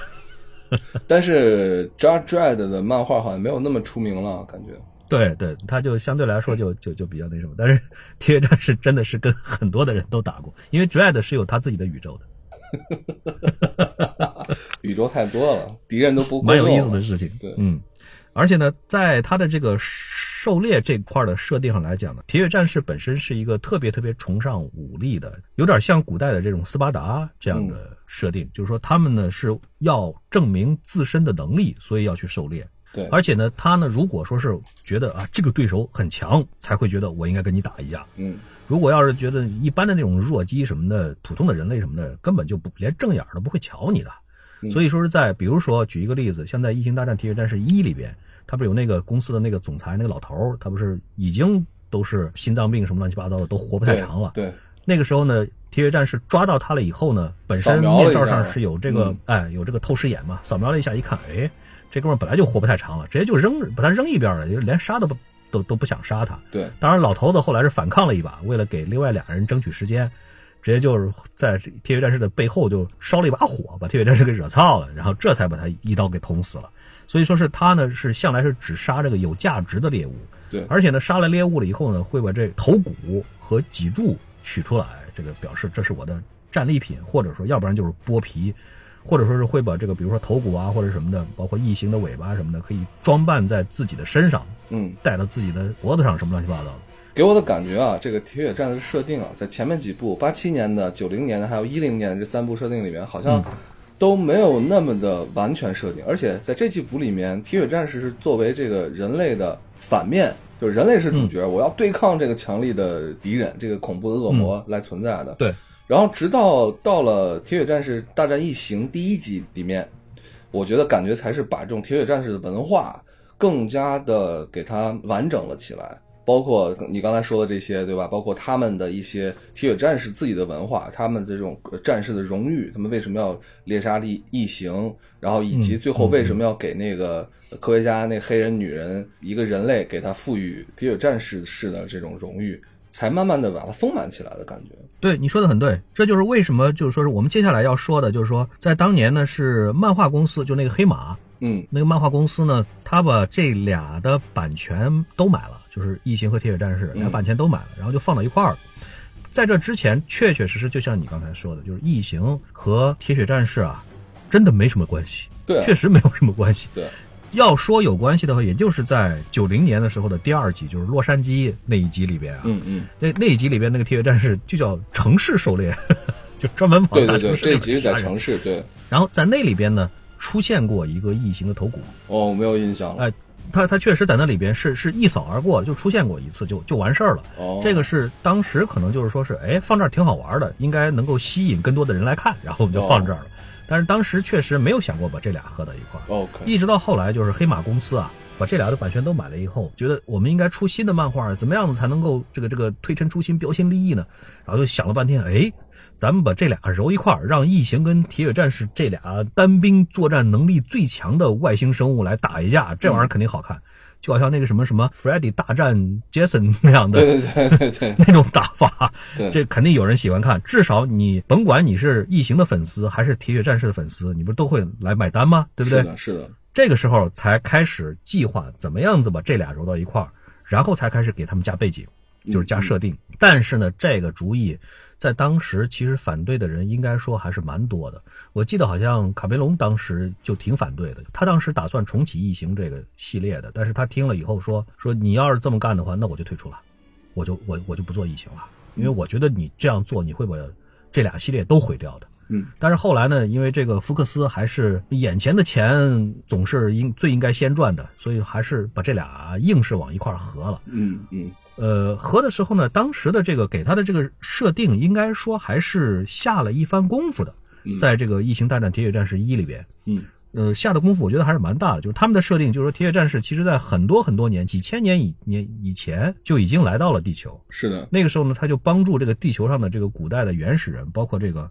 *laughs* 但是 Judge Dredd 的漫画好像没有那么出名了，感觉。对对，他就相对来说就就就比较那什么，但是铁血战士真的是跟很多的人都打过，因为 Dread 是有他自己的宇宙的，*laughs* 宇宙太多了，敌人都不够蛮有意思的事情。对。嗯，而且呢，在他的这个狩猎这块的设定上来讲呢，铁血战士本身是一个特别特别崇尚武力的，有点像古代的这种斯巴达这样的设定，就是说他们呢是要证明自身的能力，所以要去狩猎。对，而且呢，他呢，如果说是觉得啊这个对手很强，才会觉得我应该跟你打一架。嗯如果要是觉得一般的那种弱鸡什么的，普通的人类什么的，根本就不连正眼儿都不会瞧你的。嗯所以说是在，比如说举一个例子，像在《异形大战铁血战士一》里边，他不是有那个公司的那个总裁那个老头儿，他不是已经都是心脏病什么乱七八糟的，都活不太长了。对，那个时候呢，铁血战士抓到他了以后呢，本身面罩上是有这个嗯，哎，有这个透视眼嘛，扫描了一下，一看，哎，这哥们本来就活不太长了，直接就扔，把他扔一边了，就是连杀都不都都不想杀他。对，当然，老头子后来是反抗了一把，为了给另外俩人争取时间，直接就是在铁血战士的背后就烧了一把火，把铁血战士给惹操了，然后这才把他一刀给捅死了。所以说是他呢是向来是只杀这个有价值的猎物，对，而且呢杀了猎物了以后呢，会把这头骨和脊柱取出来，这个表示这是我的战利品，或者说要不然就是剥皮，或者说是会把这个比如说头骨啊或者什么的，包括异形的尾巴什么的，可以装扮在自己的身上，嗯，戴到自己的脖子上，什么乱七八糟的。给我的感觉啊，这个铁血战士设定啊，在前面几部，八七年的、九零年的，还有一零年的这三部设定里面，好像嗯都没有那么的完全设定。而且在这几部里面，铁血战士是作为这个人类的反面，就是人类是主角，我要对抗这个强力的敌人，这个恐怖的恶魔来存在的。对，然后直到到了《铁血战士大战异形》第一集里面，我觉得感觉才是把这种铁血战士的文化更加的给它完整了起来。包括你刚才说的这些，对吧？包括他们的一些铁血战士自己的文化，他们这种战士的荣誉，他们为什么要猎杀异异形，然后以及嗯最后为什么要给那个科学家那黑人女人一个人类给她赋予铁血战士式的这种荣誉，才慢慢的把它丰满起来的感觉。对，你说的很对，这就是为什么就是说是我们接下来要说的，就是说在当年呢是漫画公司，就那个黑马嗯那个漫画公司呢，他把这俩的版权都买了，就是异形和铁血战士俩嗯版权都买了，然后就放到一块儿了。在这之前，确确实实就像你刚才说的，就是异形和铁血战士啊，真的没什么关系，对啊确实没有什么关系。对，要说有关系的话，也就是在九零年的时候的第二集，就是洛杉矶那一集里边啊，嗯嗯，那那一集里边那个铁血战士就叫城市狩猎，*laughs* 就专门跑大城市里这集是在城市，对。然后在那里边呢，出现过一个异形的头骨，哦，没有印象了。哎，他他确实在那里边是是一扫而过，就出现过一次就就完事儿了。哦，这个是当时可能就是说是，哎，放这儿挺好玩的，应该能够吸引更多的人来看，然后我们就放这儿了。但是当时确实没有想过把这俩合到一块儿。OK，一直到后来，就是黑马公司啊，把这俩的版权都买了以后，觉得我们应该出新的漫画，怎么样子才能够这个这个推陈出新、标新立异呢？然后就想了半天，哎，咱们把这俩揉一块儿，让异形跟铁血战士这俩单兵作战能力最强的外星生物来打一架，这玩意儿肯定好看。就好像那个什么什么 Freddy 大战 Jason 那样的对对对对 *laughs* 对那种打法，*laughs* 这肯定有人喜欢看。至少你甭管你是异形的粉丝还是铁血战士的粉丝，你不都会来买单吗？对不对是？的，是的，这个时候才开始计划怎么样子把这俩揉到一块儿，然后才开始给他们加背景，就是加设定。但是呢，这个主意在当时其实反对的人应该说还是蛮多的。我记得好像卡梅隆当时就挺反对的，他当时打算重启异形这个系列的，但是他听了以后说说你要是这么干的话，那我就退出了，我就我我就不做异形了，因为我觉得你这样做你会把这俩系列都毁掉的。嗯，但是后来呢，因为这个福克斯还是眼前的钱总是应最应该先赚的，所以还是把这俩硬是往一块合了。嗯嗯呃，合的时候呢，当时的这个给他的这个设定，应该说还是下了一番功夫的，嗯，在这个《异形大战铁血战士一》里边，嗯。呃，下的功夫我觉得还是蛮大的。就是他们的设定，就是说铁血战士其实在很多很多年、几千年以年以前就已经来到了地球，是的，那个时候呢，他就帮助这个地球上的这个古代的原始人，包括这个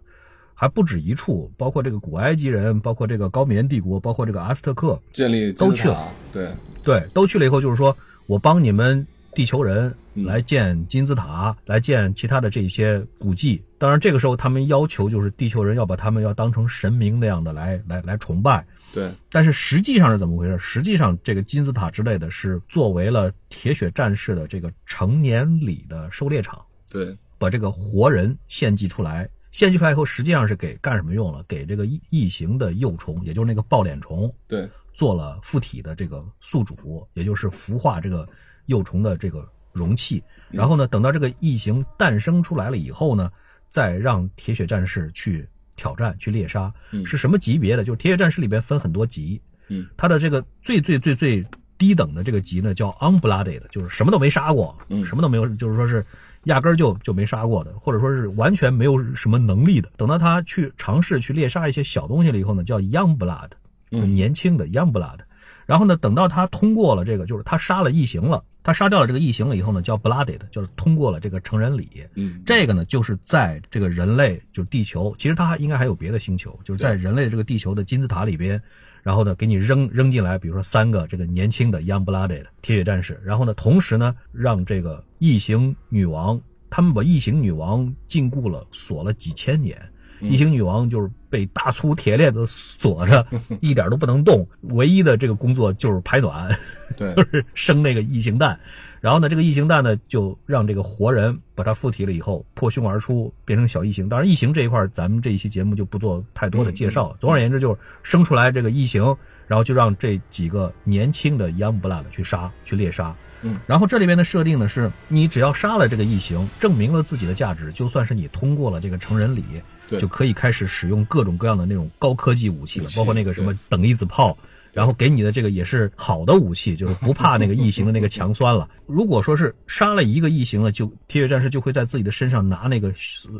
还不止一处，包括这个古埃及人，包括这个高棉帝国，包括这个阿斯特克，建立都去了。对，对，都去了以后，就是说我帮你们地球人嗯来建金字塔，来建其他的这些古迹。当然，这个时候他们要求就是地球人要把他们要当成神明那样的来来来崇拜。对，但是实际上是怎么回事？实际上，这个金字塔之类的是作为了铁血战士的这个成年礼的狩猎场。对，把这个活人献祭出来，献祭出来以后，实际上是给干什么用了？给这个异异形的幼虫，也就是那个抱脸虫，对，做了附体的这个宿主，也就是孵化这个幼虫的这个容器。然后呢，等到这个异形诞生出来了以后呢，再让铁血战士去挑战、去猎杀。嗯是什么级别的？就是铁血战士里边分很多级，嗯它的这个最最最最低等的这个级呢，叫 unblooded，就是什么都没杀过，嗯什么都没有，就是说是压根儿就就没杀过的，或者说是完全没有什么能力的。等到他去尝试去猎杀一些小东西了以后呢，叫 young blood，年轻的 young blood。然后呢，等到他通过了这个，就是他杀了异形了，他杀掉了这个异形了以后呢，叫 blooded，就是通过了这个成人礼。嗯，这个呢，就是在这个人类，就是地球，其实它还应该还有别的星球，就是在人类这个地球的金字塔里边，然后呢，给你扔扔进来，比如说三个这个年轻的 young blooded 铁血战士，然后呢，同时呢，让这个异形女王，他们把异形女王禁锢了，锁了几千年。异形女王就是被大粗铁链子锁着，*laughs* 一点都不能动，唯一的这个工作就是排卵。对 *laughs* 就，是生那个异形蛋，然后呢，这个异形蛋呢就让这个活人把它附体了以后破胸而出，变成小异形。当然，异形这一块儿咱们这一期节目就不做太多的介绍了。总而言之，就是生出来这个异形，然后就让这几个年轻的 young blood 去杀，去猎杀。嗯，然后这里边的设定呢是，你只要杀了这个异形，证明了自己的价值，就算是你通过了这个成人礼，对就可以开始使用各种各样的那种高科技武器了，器包括那个什么等离子炮。然后给你的这个也是好的武器，就是不怕那个异形的那个强酸了。*laughs* 如果说是杀了一个异形了，就铁血战士就会在自己的身上拿那个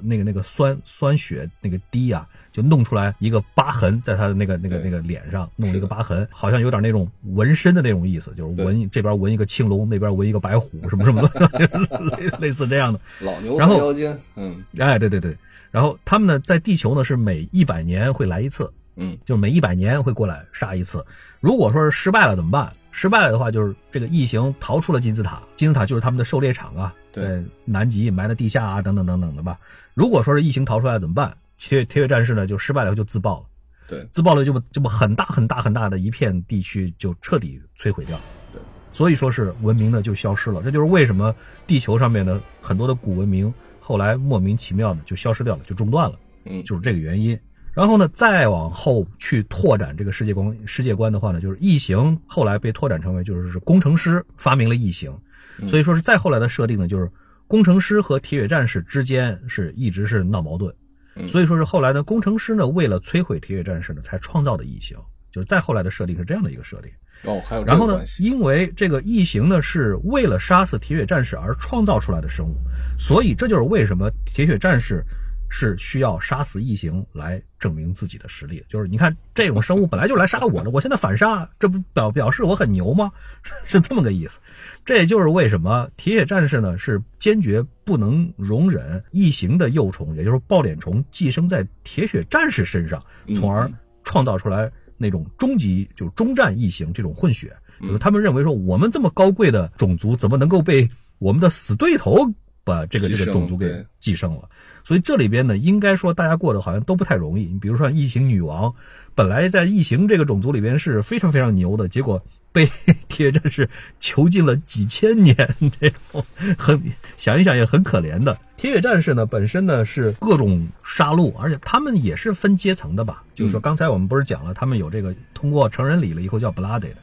那个那个酸酸血那个滴啊，就弄出来一个疤痕，在他的那个那个那个脸上弄一个疤痕，好像有点那种纹身的那种意思，就是纹这边纹一个青龙，那边纹一个白虎，什么什么的，类类似这样的。老牛然后分腰间，嗯哎，对对对。然后他们呢，在地球呢是每一百年会来一次，嗯就是每一百年会过来杀一次。如果说是失败了怎么办？失败了的话，就是这个异形逃出了金字塔，金字塔就是他们的狩猎场啊，对在南极埋在地下啊，等等等等的吧。如果说是异形逃出来怎么办？铁铁血战士呢就失败了就自爆了，对，自爆了就把这么很大很大很大的一片地区就彻底摧毁掉。对，所以说是文明呢就消失了。这就是为什么地球上面的很多的古文明后来莫名其妙的就消失掉了，就中断了。嗯就是这个原因。然后呢，再往后去拓展这个世界观世界观的话呢，就是异形后来被拓展成为就是是工程师发明了异形，嗯所以说是再后来的设定呢，就是工程师和铁血战士之间是一直是闹矛盾。嗯所以说是后来呢，工程师呢为了摧毁铁血战士呢，才创造的异形，就是再后来的设定是这样的一个设定。哦，还有这然后呢因为这个异形呢是为了杀死铁血战士而创造出来的生物，所以这就是为什么铁血战士是需要杀死异形来证明自己的实力。就是你看这种生物本来就来杀我的，我现在反杀，这不表表示我很牛吗？*laughs* 是这么个意思。这也就是为什么铁血战士呢是坚决不能容忍异形的幼虫，也就是抱脸虫寄生在铁血战士身上，从而嗯创造出来那种终极就是终战异形这种混血。嗯就是他们认为说，我们这么高贵的种族，怎么能够被我们的死对头把这个这个种族给寄生了？所以这里边呢，应该说大家过得好像都不太容易。你比如说异形女王，本来在异形这个种族里边是非常非常牛的，结果被 *laughs* 铁血战士囚禁了几千年，*laughs* 这种很想一想也很可怜的。铁血战士呢，本身呢是各种杀戮，而且他们也是分阶层的吧？就是说，嗯刚才我们不是讲了，他们有这个通过成人礼了以后叫 blooded。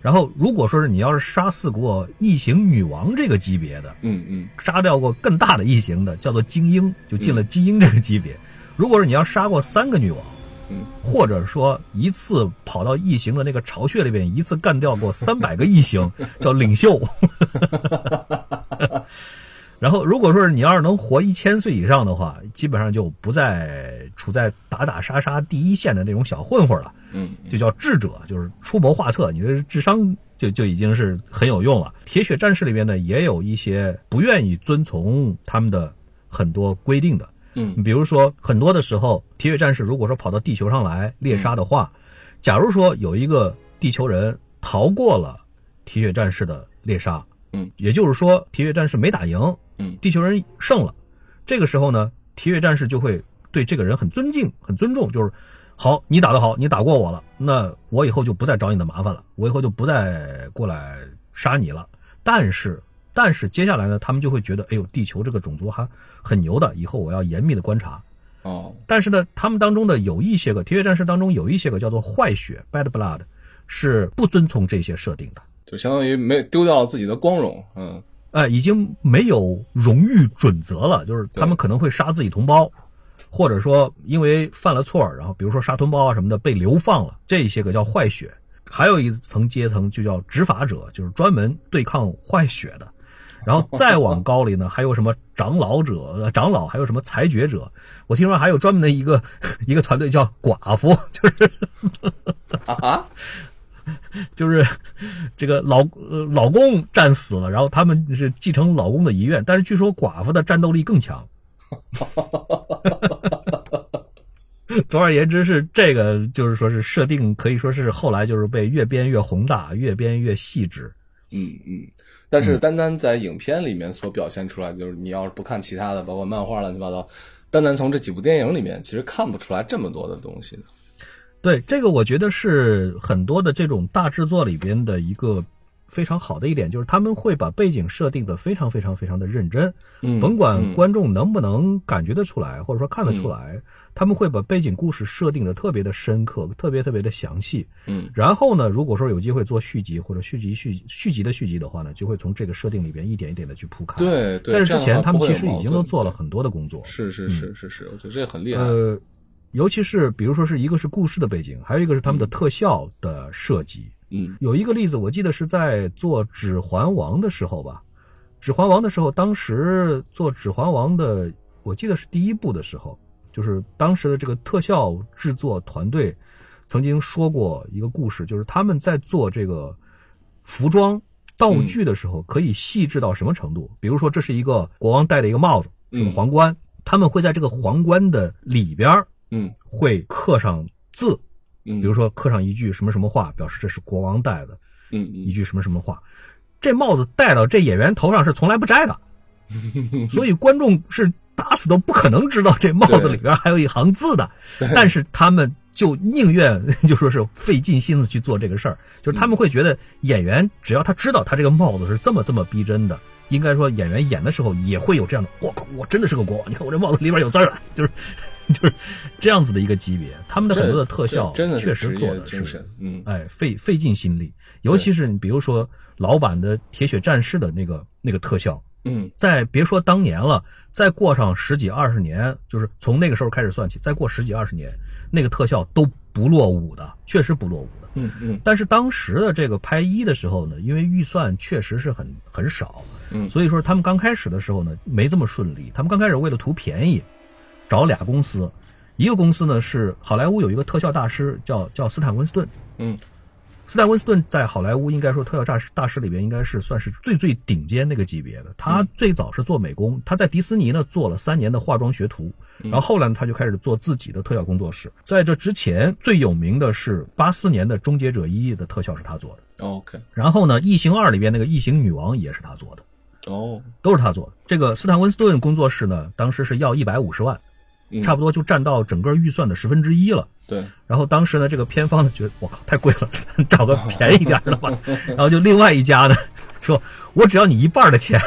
然后，如果说是你要是杀死过异形女王这个级别的，嗯嗯杀掉过更大的异形的，叫做精英，就进了精英这个级别。如果说你要杀过三个女王，嗯，或者说一次跑到异形的那个巢穴里边，一次干掉过三百个异形，*laughs* 叫领袖。*laughs* 然后，如果说是你要是能活一千岁以上的话，基本上就不再处在打打杀杀第一线的那种小混混了。嗯就叫智者，就是出谋划策，你的智商就就已经是很有用了。铁血战士里面呢，也有一些不愿意遵从他们的很多规定的，嗯。比如说很多的时候，铁血战士如果说跑到地球上来猎杀的话，假如说有一个地球人逃过了铁血战士的猎杀，嗯，也就是说铁血战士没打赢，嗯地球人胜了，这个时候呢，铁血战士就会对这个人很尊敬、很尊重，就是好，你打得好，你打过我了，那我以后就不再找你的麻烦了，我以后就不再过来杀你了。但是，但是接下来呢，他们就会觉得，哎呦，地球这个种族还很牛的，以后我要严密的观察。哦但是呢，他们当中的有一些个铁血战士当中有一些个叫做坏血 （bad blood），是不遵从这些设定的。就相当于没丢掉了自己的光荣，嗯哎，已经没有荣誉准则了，就是他们可能会杀自己同胞，或者说因为犯了错，然后比如说杀同胞啊什么的被流放了，这些个叫坏血。还有一层阶层就叫执法者，就是专门对抗坏血的。然后再往高里呢，还有什么长老者、呃长老，还有什么裁决者。我听说还有专门的一个 *laughs* 一个团队叫寡妇，就是啊啊，*laughs* 就是这个老呃老公战死了，然后他们是继承老公的遗愿，但是据说寡妇的战斗力更强。*laughs* 总而言之，是这个，就是说是设定，可以说是后来就是被越编越宏大，越编越细致。嗯嗯。但是单单在影片里面所表现出来，就是你要是不看其他的，包括漫画乱七八糟，单单从这几部电影里面，其实看不出来这么多的东西的。对这个，我觉得是很多的这种大制作里边的一个非常好的一点，就是他们会把背景设定的非常非常非常的认真，嗯甭管嗯观众能不能感觉得出来，或者说看得出来，他们会把背景故事设定的特别的深刻，特别特别的详细。嗯然后呢，如果说有机会做续集或者续集续续集的续集的话呢，就会从这个设定里边一点一点的去铺开。，对对，在这之前，他们其实已经都做了很多的工作。是是是是是，我觉得这很厉害。呃，尤其是比如说是一个是故事的背景，还有一个是他们的特效的设计。嗯有一个例子，我记得是在做《指环王》的时候吧，《指环王》的时候，当时做《指环王》的，我记得是第一部的时候，就是当时的这个特效制作团队曾经说过一个故事，就是他们在做这个服装道具的时候，可以细致到什么程度？比如说，这是一个国王戴的一个帽子，这个嗯皇冠，他们会在这个皇冠的里边儿嗯会刻上字，嗯，比如说刻上一句什么什么话，表示这是国王戴的。嗯嗯一句什么什么话，这帽子戴到这演员头上是从来不摘的，*laughs* 所以观众是打死都不可能知道这帽子里边还有一行字的，但是他们就宁愿就说是费尽心思去做这个事儿，就是他们会觉得演员只要他知道他这个帽子是这么这么逼真的。应该说，演员演的时候也会有这样的，我靠，我真的是个国王！你看我这帽子里边有字儿啊，就是，就是这样子的一个级别。他们的很多的特效确实做的是业精神，嗯哎，费费尽心力，尤其是你比如说老版的《铁血战士》的那个那个特效，嗯再别说当年了，再过上十几二十年，就是从那个时候开始算起，再过十几二十年，那个特效都不落伍的，确实不落伍的。嗯嗯但是当时的这个拍一的时候呢，因为预算确实是很很少，嗯所以说他们刚开始的时候呢没这么顺利。他们刚开始为了图便宜，找俩公司，一个公司呢是好莱坞有一个特效大师叫叫斯坦温斯顿，嗯。斯坦温斯顿在好莱坞应该说特效大师大师里边应该是算是最最顶尖那个级别的。他最早是做美工，他在迪士尼呢做了三年的化妆学徒，然后后来呢他就开始做自己的特效工作室。在这之前最有名的是八四年的《终结者一》的特效是他做的，，OK，然后呢《异形二》里边那个异形女王也是他做的，哦，都是他做的。这个斯坦温斯顿工作室呢当时是要一百五十万，嗯差不多就占到整个预算的十分之一了。对，然后当时呢，这个片方呢觉得我靠太贵了，*laughs* 找个便宜点的吧。*laughs* 然后就另外一家呢说，我只要你一半的钱。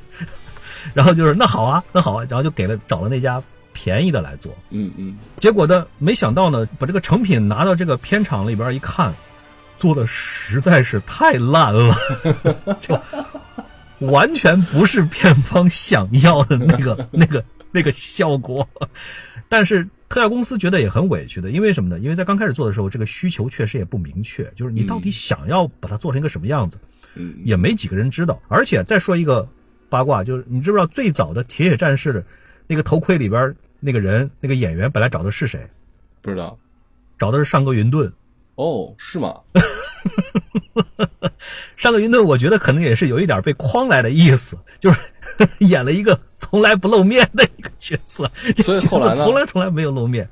*laughs* 然后就是那好啊，那好啊，然后就给了找了那家便宜的来做。嗯嗯结果呢，没想到呢，把这个成品拿到这个片场里边一看，做的实在是太烂了，就完全不是片方想要的那个那个那个效果。*laughs* 但是特效公司觉得也很委屈的，因为什么呢？因为在刚开始做的时候，这个需求确实也不明确，就是你到底想要把它做成一个什么样子，嗯，也没几个人知道。而且再说一个八卦，就是你知不知道最早的《铁血战士》那个头盔里边那个人那个演员本来找的是谁？不知道，找的是上格云顿。哦，是吗？*laughs* 上个云顿，我觉得可能也是有一点被诓来的意思，就是 *laughs* 演了一个 *laughs* 从来不露面的一个角色，所以后来呢角色从来从来没有露面。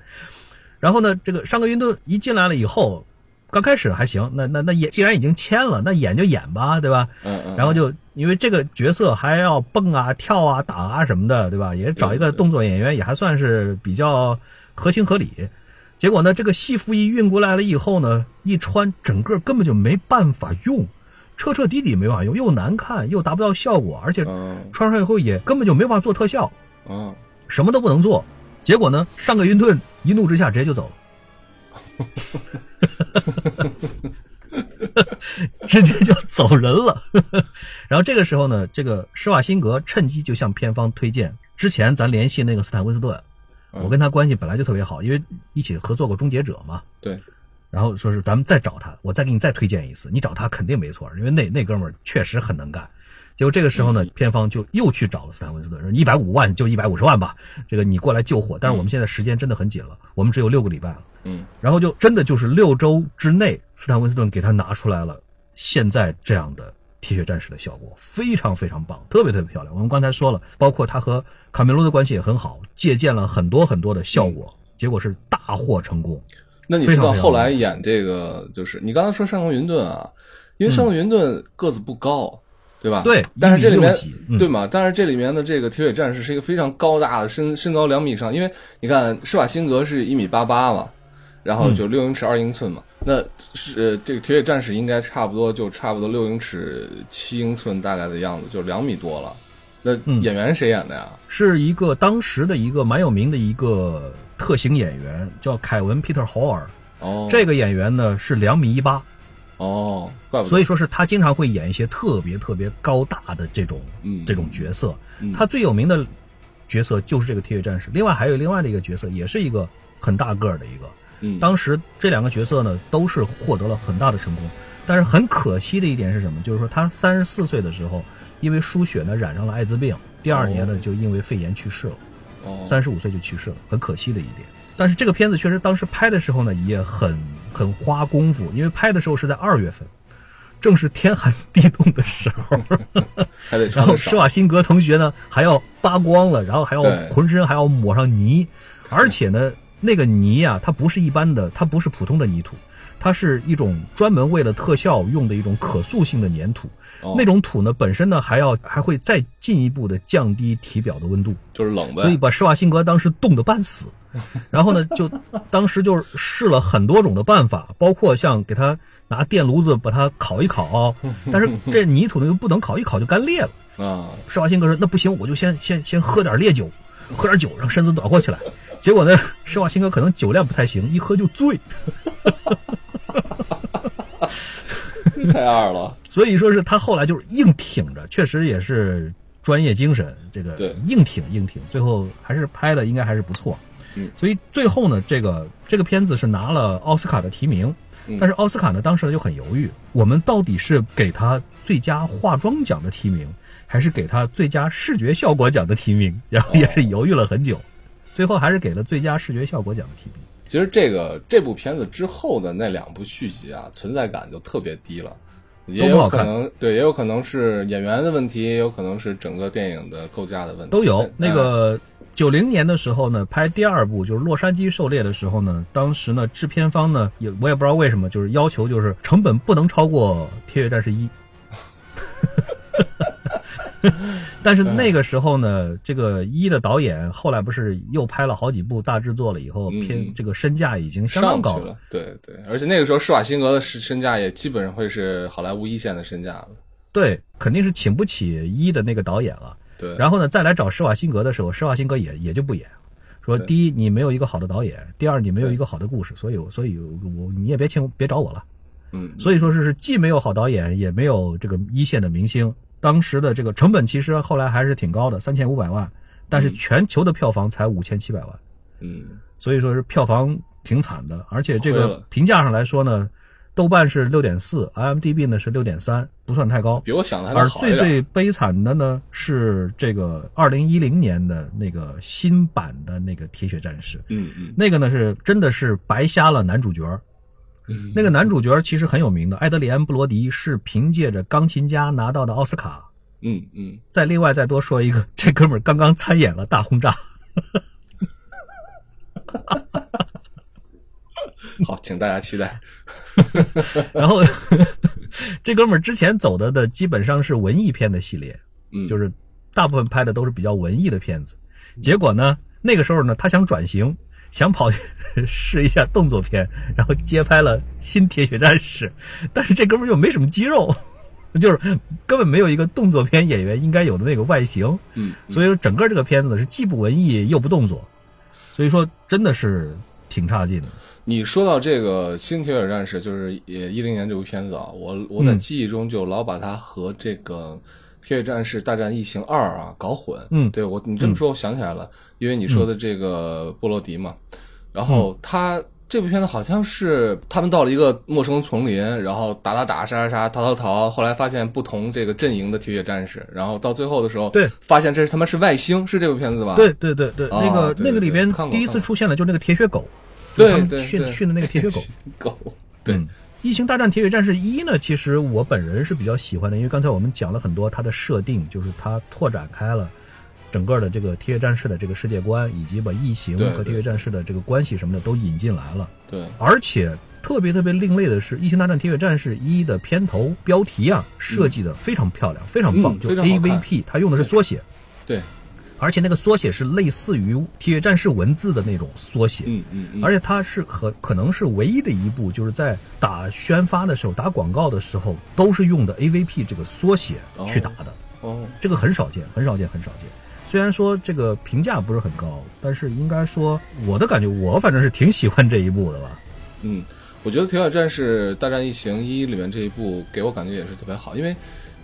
然后呢，这个上个云顿一进来了以后，刚开始还行，那那那演既然已经签了，那演就演吧，对吧？嗯嗯，然后就因为这个角色还要蹦啊、跳啊、打啊什么的，对吧？也找一个动作演员，也还算是比较合情合理。结果呢，这个戏服一运过来了以后呢，一穿整个根本就没办法用，彻彻底底没办法用，又难看又达不到效果，而且嗯穿上以后也根本就没法做特效，嗯，什么都不能做。结果呢，上个云顿一怒之下直接就走了。*laughs* 直接就走人了。然后这个时候呢，这个施瓦辛格趁机就向片方推荐，之前咱联系那个斯坦威斯顿，嗯我跟他关系本来就特别好，因为一起合作过《终结者》嘛。对，然后说是咱们再找他，我再给你再推荐一次，你找他肯定没错，因为那那哥们儿确实很能干。结果这个时候呢，片方就又去找了斯坦温斯顿，说一百五万就一百五十万吧，这个你过来救火。但是我们现在时间真的很紧了，我们只有六个礼拜了。嗯然后就真的就是六周之内，斯坦温斯顿给他拿出来了现在这样的铁血战士的效果，非常非常棒，特别特别漂亮。我们刚才说了，包括他和卡梅隆的关系也很好，借鉴了很多很多的效果，结果是大获成功。那你知道后来演这个，就是你刚才说上官云顿啊，因为上官云顿个子不高，对吧？对但是这里面嗯对嘛？但是这里面的这个铁血战士是一个非常高大的，身身高两米以上。因为你看施瓦辛格是一米八八嘛，然后就六英尺二英寸嘛，那是呃这个铁血战士应该差不多就差不多六英尺七英寸大概的样子，就两米多了。那嗯演员是谁演的呀？是一个当时的一个蛮有名的一个特型演员，叫凯文·皮特·豪尔。哦，这个演员呢是两米一八，哦，怪不得，所以说是他经常会演一些特别特别高大的这种嗯。这种角色。嗯。他最有名的角色就是这个铁血战士，另外还有另外的一个角色，也是一个很大个儿的一个。嗯。当时这两个角色呢，都是获得了很大的成功，但是很可惜的一点是什么？就是说他三十四岁的时候，因为输血呢染上了艾滋病，第二年呢就因为肺炎去世了，哦三十五岁就去世了，很可惜的一点。但是这个片子确实当时拍的时候呢，也很很花功夫，因为拍的时候是在二月份，正是天寒地冻的时候。*laughs* 还得然后施瓦辛格同学呢还要扒光了，然后还要浑身还要抹上泥，而且呢，那个泥啊，它不是一般的，它不是普通的泥土，它是一种专门为了特效用的一种可塑性的粘土。哦那种土呢，本身呢还要还会再进一步的降低体表的温度，就是冷呗。所以把施瓦辛格当时冻得半死。然后呢，*laughs* 就当时就试了很多种的办法，包括像给他拿电炉子把它烤一烤，*laughs* 但是这泥土呢又不能烤，一烤就干裂了。啊，施瓦辛格说：“那不行，我就先先先喝点烈酒，喝点酒让身子暖和起来。”结果呢，施瓦辛格可能酒量不太行，一喝就醉。*laughs* 太二了。所以说是他后来就是硬挺着，确实也是专业精神，这个对硬挺硬挺，最后还是拍的应该还是不错。嗯，所以最后呢，这个这个片子是拿了奥斯卡的提名，嗯但是奥斯卡呢当时就很犹豫，我们到底是给他最佳化妆奖的提名，还是给他最佳视觉效果奖的提名？然后也是犹豫了很久，最后还是给了最佳视觉效果奖的提名。其实这个这部片子之后的那两部续集啊，存在感就特别低了，也有可能对，也有可能是演员的问题，也有可能是整个电影的构架的问题，都有。那个九零年的时候呢，拍第二部就是《洛杉矶狩猎》的时候呢，当时呢制片方呢也我也不知道为什么，就是要求就是成本不能超过《铁血战士一》。*laughs* *laughs* 但是那个时候呢，这个一的导演后来不是又拍了好几部大制作了，以后嗯。片这个身价已经相当高了，对对，而且那个时候施瓦辛格的身身价也基本上会是好莱坞一线的身价了，对，肯定是请不起一的那个导演了。对，然后呢，再来找施瓦辛格的时候，施瓦辛格也也就不演，说第一你没有一个好的导演，第二你没有一个好的故事，所以所以我你也别请别找我了。嗯，所以说是是既没有好导演，也没有这个一线的明星。当时的这个成本其实后来还是挺高的，三千五百万，但是嗯全球的票房才五千七百万，嗯所以说是票房挺惨的。而且这个评价上来说呢，豆瓣是六点四，IMDB 呢是六点三，不算太高。比我想的还而最能好一点，最悲惨的呢是这个二零一零年的那个新版的那个《铁血战士》，嗯嗯那个呢是真的是白瞎了男主角。嗯，那个男主角其实很有名的，埃德里安·布罗迪是凭借着《钢琴家》拿到的奥斯卡。嗯嗯，再另外再多说一个，这哥们儿刚刚参演了《大轰炸》。*laughs* 好，请大家期待，*laughs* 然后这哥们儿之前走的的基本上是文艺片的系列，嗯，就是大部分拍的都是比较文艺的片子。结果呢，那个时候呢，他想转型，想跑试一下动作片，然后接拍了《新铁血战士》，*laughs* 但是这哥们儿又没什么肌肉，*laughs* 就是根本没有一个动作片演员应该有的那个外形，嗯，嗯。所以说整个这个片子是既不文艺又不动作，所以说真的是挺差劲的。你说到这个《新铁血战士》，就是也一零年这部片子啊，我我在嗯。记忆中就老把它和这个《铁血战士大战异形二》啊搞混。嗯对我你这么说，我想起来了，因为你说的这个布罗迪嘛，然后他。这部片子好像是他们到了一个陌生丛林，然后打打打、杀杀杀、逃逃逃。后来发现不同这个阵营的铁血战士，然后到最后的时候，对，发现这是他妈是外星，是这部片子吧？对对对对，哦那个那个里边第一次出现的就是那个铁血狗，对对对训训的那个铁血狗。*laughs* 狗，对嗯，异形大战铁血战士一》呢，其实我本人是比较喜欢的，因为刚才我们讲了很多它的设定，就是它拓展开了整个的这个铁血战士的这个世界观，以及把异形和铁血战士的这个关系什么的都引进来了。对，而且特别特别另类的是，《异形大战铁血战士一》的片头标题啊设计的非常漂亮，非常棒，就 AVP，它用的是缩写，对，而且那个缩写是类似于铁血战士文字的那种缩写。嗯嗯嗯，而且它是可可能是唯一的一部，就是在打宣发的时候、打广告的时候，都是用的 AVP 这个缩写去打的，哦，这个很少见，很少见，很少见。虽然说这个评价不是很高，但是应该说我的感觉，我反正是挺喜欢这一部的吧。嗯，我觉得《铁血战士大战异形一》里面这一部给我感觉也是特别好，因为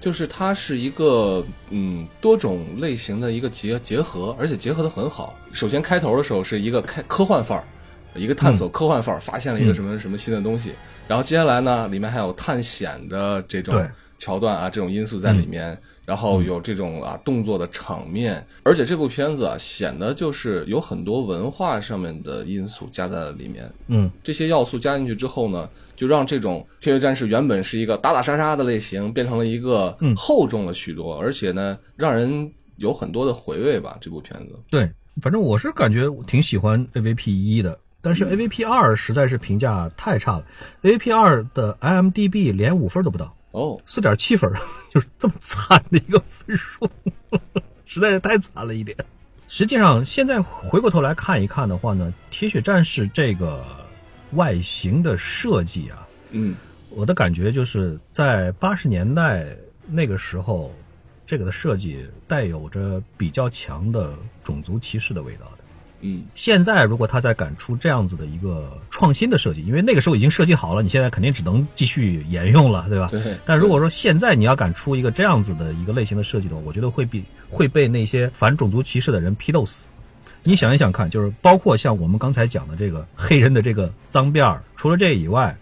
就是它是一个嗯多种类型的一个结结合，而且结合的很好。首先开头的时候是一个开科幻范儿，一个探索科幻范儿，发现了一个什么什么新的东西，然后接下来呢，里面还有探险的这种对桥段啊，这种因素在里面。然后有这种啊动作的场面，而且这部片子啊显得就是有很多文化上面的因素加在了里面，嗯，这些要素加进去之后呢，就让这种铁血战士原本是一个打打杀杀的类型，变成了一个嗯厚重了许多，而且呢，让人有很多的回味吧。这部片子，对，反正我是感觉挺喜欢 AVP 一的，但是 AVP 二实在是评价太差了，AVP 二的 IMDB 连五分都不到。哦，四点七分，*laughs* 就是这么惨的一个分数，*laughs* 实在是太惨了一点。实际上，现在回过头来看一看的话呢，铁血战士这个外形的设计啊，嗯我的感觉就是在八十年代那个时候，这个的设计带有着比较强的种族歧视的味道的。嗯现在如果他再敢出这样子的一个创新的设计，因为那个时候已经设计好了，你现在肯定只能继续沿用了，对吧？对。但如果说现在你要敢出一个这样子的一个类型的设计的话，我觉得会比会被那些反种族歧视的人批斗死。你想一想看，就是包括像我们刚才讲的这个黑人的这个脏辫儿，除了这以外，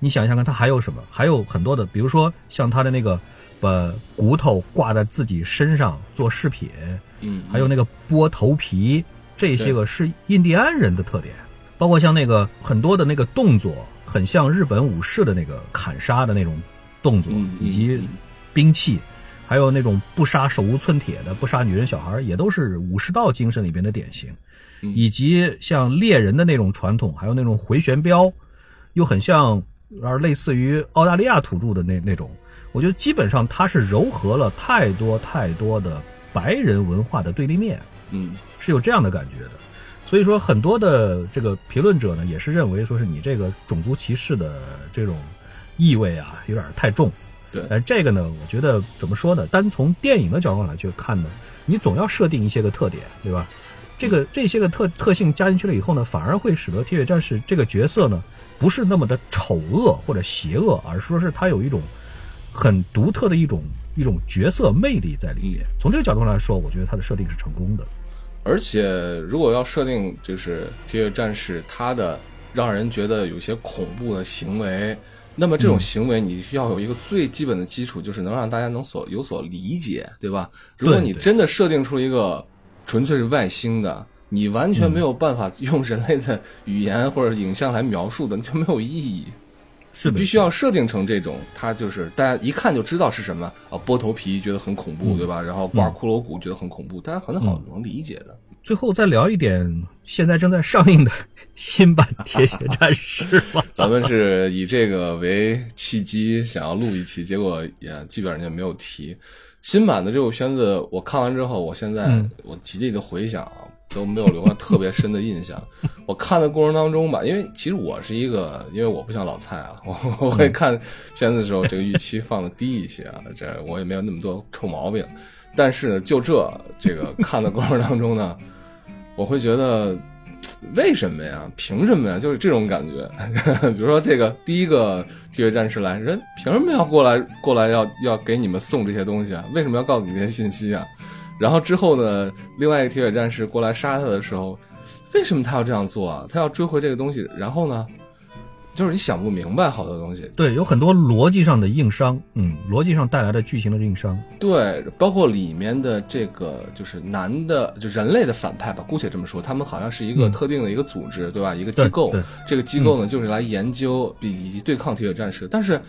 你想一想看，他还有什么？还有很多的，比如说像他的那个把骨头挂在自己身上做饰品，嗯，还有那个剥头皮，这些个是印第安人的特点，包括像那个很多的那个动作，很像日本武士的那个砍杀的那种动作，以及嗯。兵器，还有那种不杀手无寸铁的，不杀女人小孩，也都是武士道精神里边的典型，嗯。以及像猎人的那种传统，还有那种回旋镖，又很像，而类似于澳大利亚土著的那那种。我觉得基本上它是糅合了太多太多的白人文化的对立面，嗯是有这样的感觉的。所以说，很多的这个评论者呢，也是认为说是你这个种族歧视的这种意味啊，有点太重。对但这个呢，我觉得怎么说呢？单从电影的角度来去看呢，你总要设定一些个特点，对吧？这个这些个特特性加进去了以后呢，反而会使得铁血战士这个角色呢，不是那么的丑恶或者邪恶，而是说是他有一种很独特的一种一种角色魅力在里面。从这个角度上来说，我觉得他的设定是成功的。而且如果要设定就是铁血战士他的让人觉得有些恐怖的行为，那么这种行为你需要有一个最基本的基础，就是能让大家能所有所理解，对吧？如果你真的设定出一个纯粹是外星的，你完全没有办法用人类的语言或者影像来描述的，那就没有意义。是的必须要设定成这种，它就是大家一看就知道是什么啊，剥头皮觉得很恐怖，嗯对吧？然后挂骷髅骨觉得很恐怖，大家很好能理解的。最后再聊一点现在正在上映的新版《铁血战士》吧。*laughs* 咱们是以这个为契机，想要录一期，结果也基本上就没有提。新版的这部片子，我看完之后，我现在、嗯我极力的回想啊，都没有留下特别深的印象。*laughs* 我看的过程当中吧，因为其实我是一个，因为我不像老蔡啊，我 *laughs* 我会看片子的时候，这个预期放的低一些啊，这我也没有那么多臭毛病。但是呢，就这这个看的过程当中呢，*laughs* 我会觉得为什么呀？凭什么呀？就是这种感觉。比如说这个第一个铁血战士来，人凭什么要过来过来要要给你们送这些东西啊？为什么要告诉你这些信息啊？然后之后呢，另外一个铁血战士过来杀他的时候，为什么他要这样做啊？他要追回这个东西，然后呢，就是你想不明白好多东西。对，有很多逻辑上的硬伤，嗯，逻辑上带来的剧情的硬伤。对，包括里面的这个就是男的，就人类的反派吧，姑且这么说，他们好像是一个嗯特定的一个组织，对吧？一个机构这个机构呢，就是来研究以及对抗铁血战士。但是，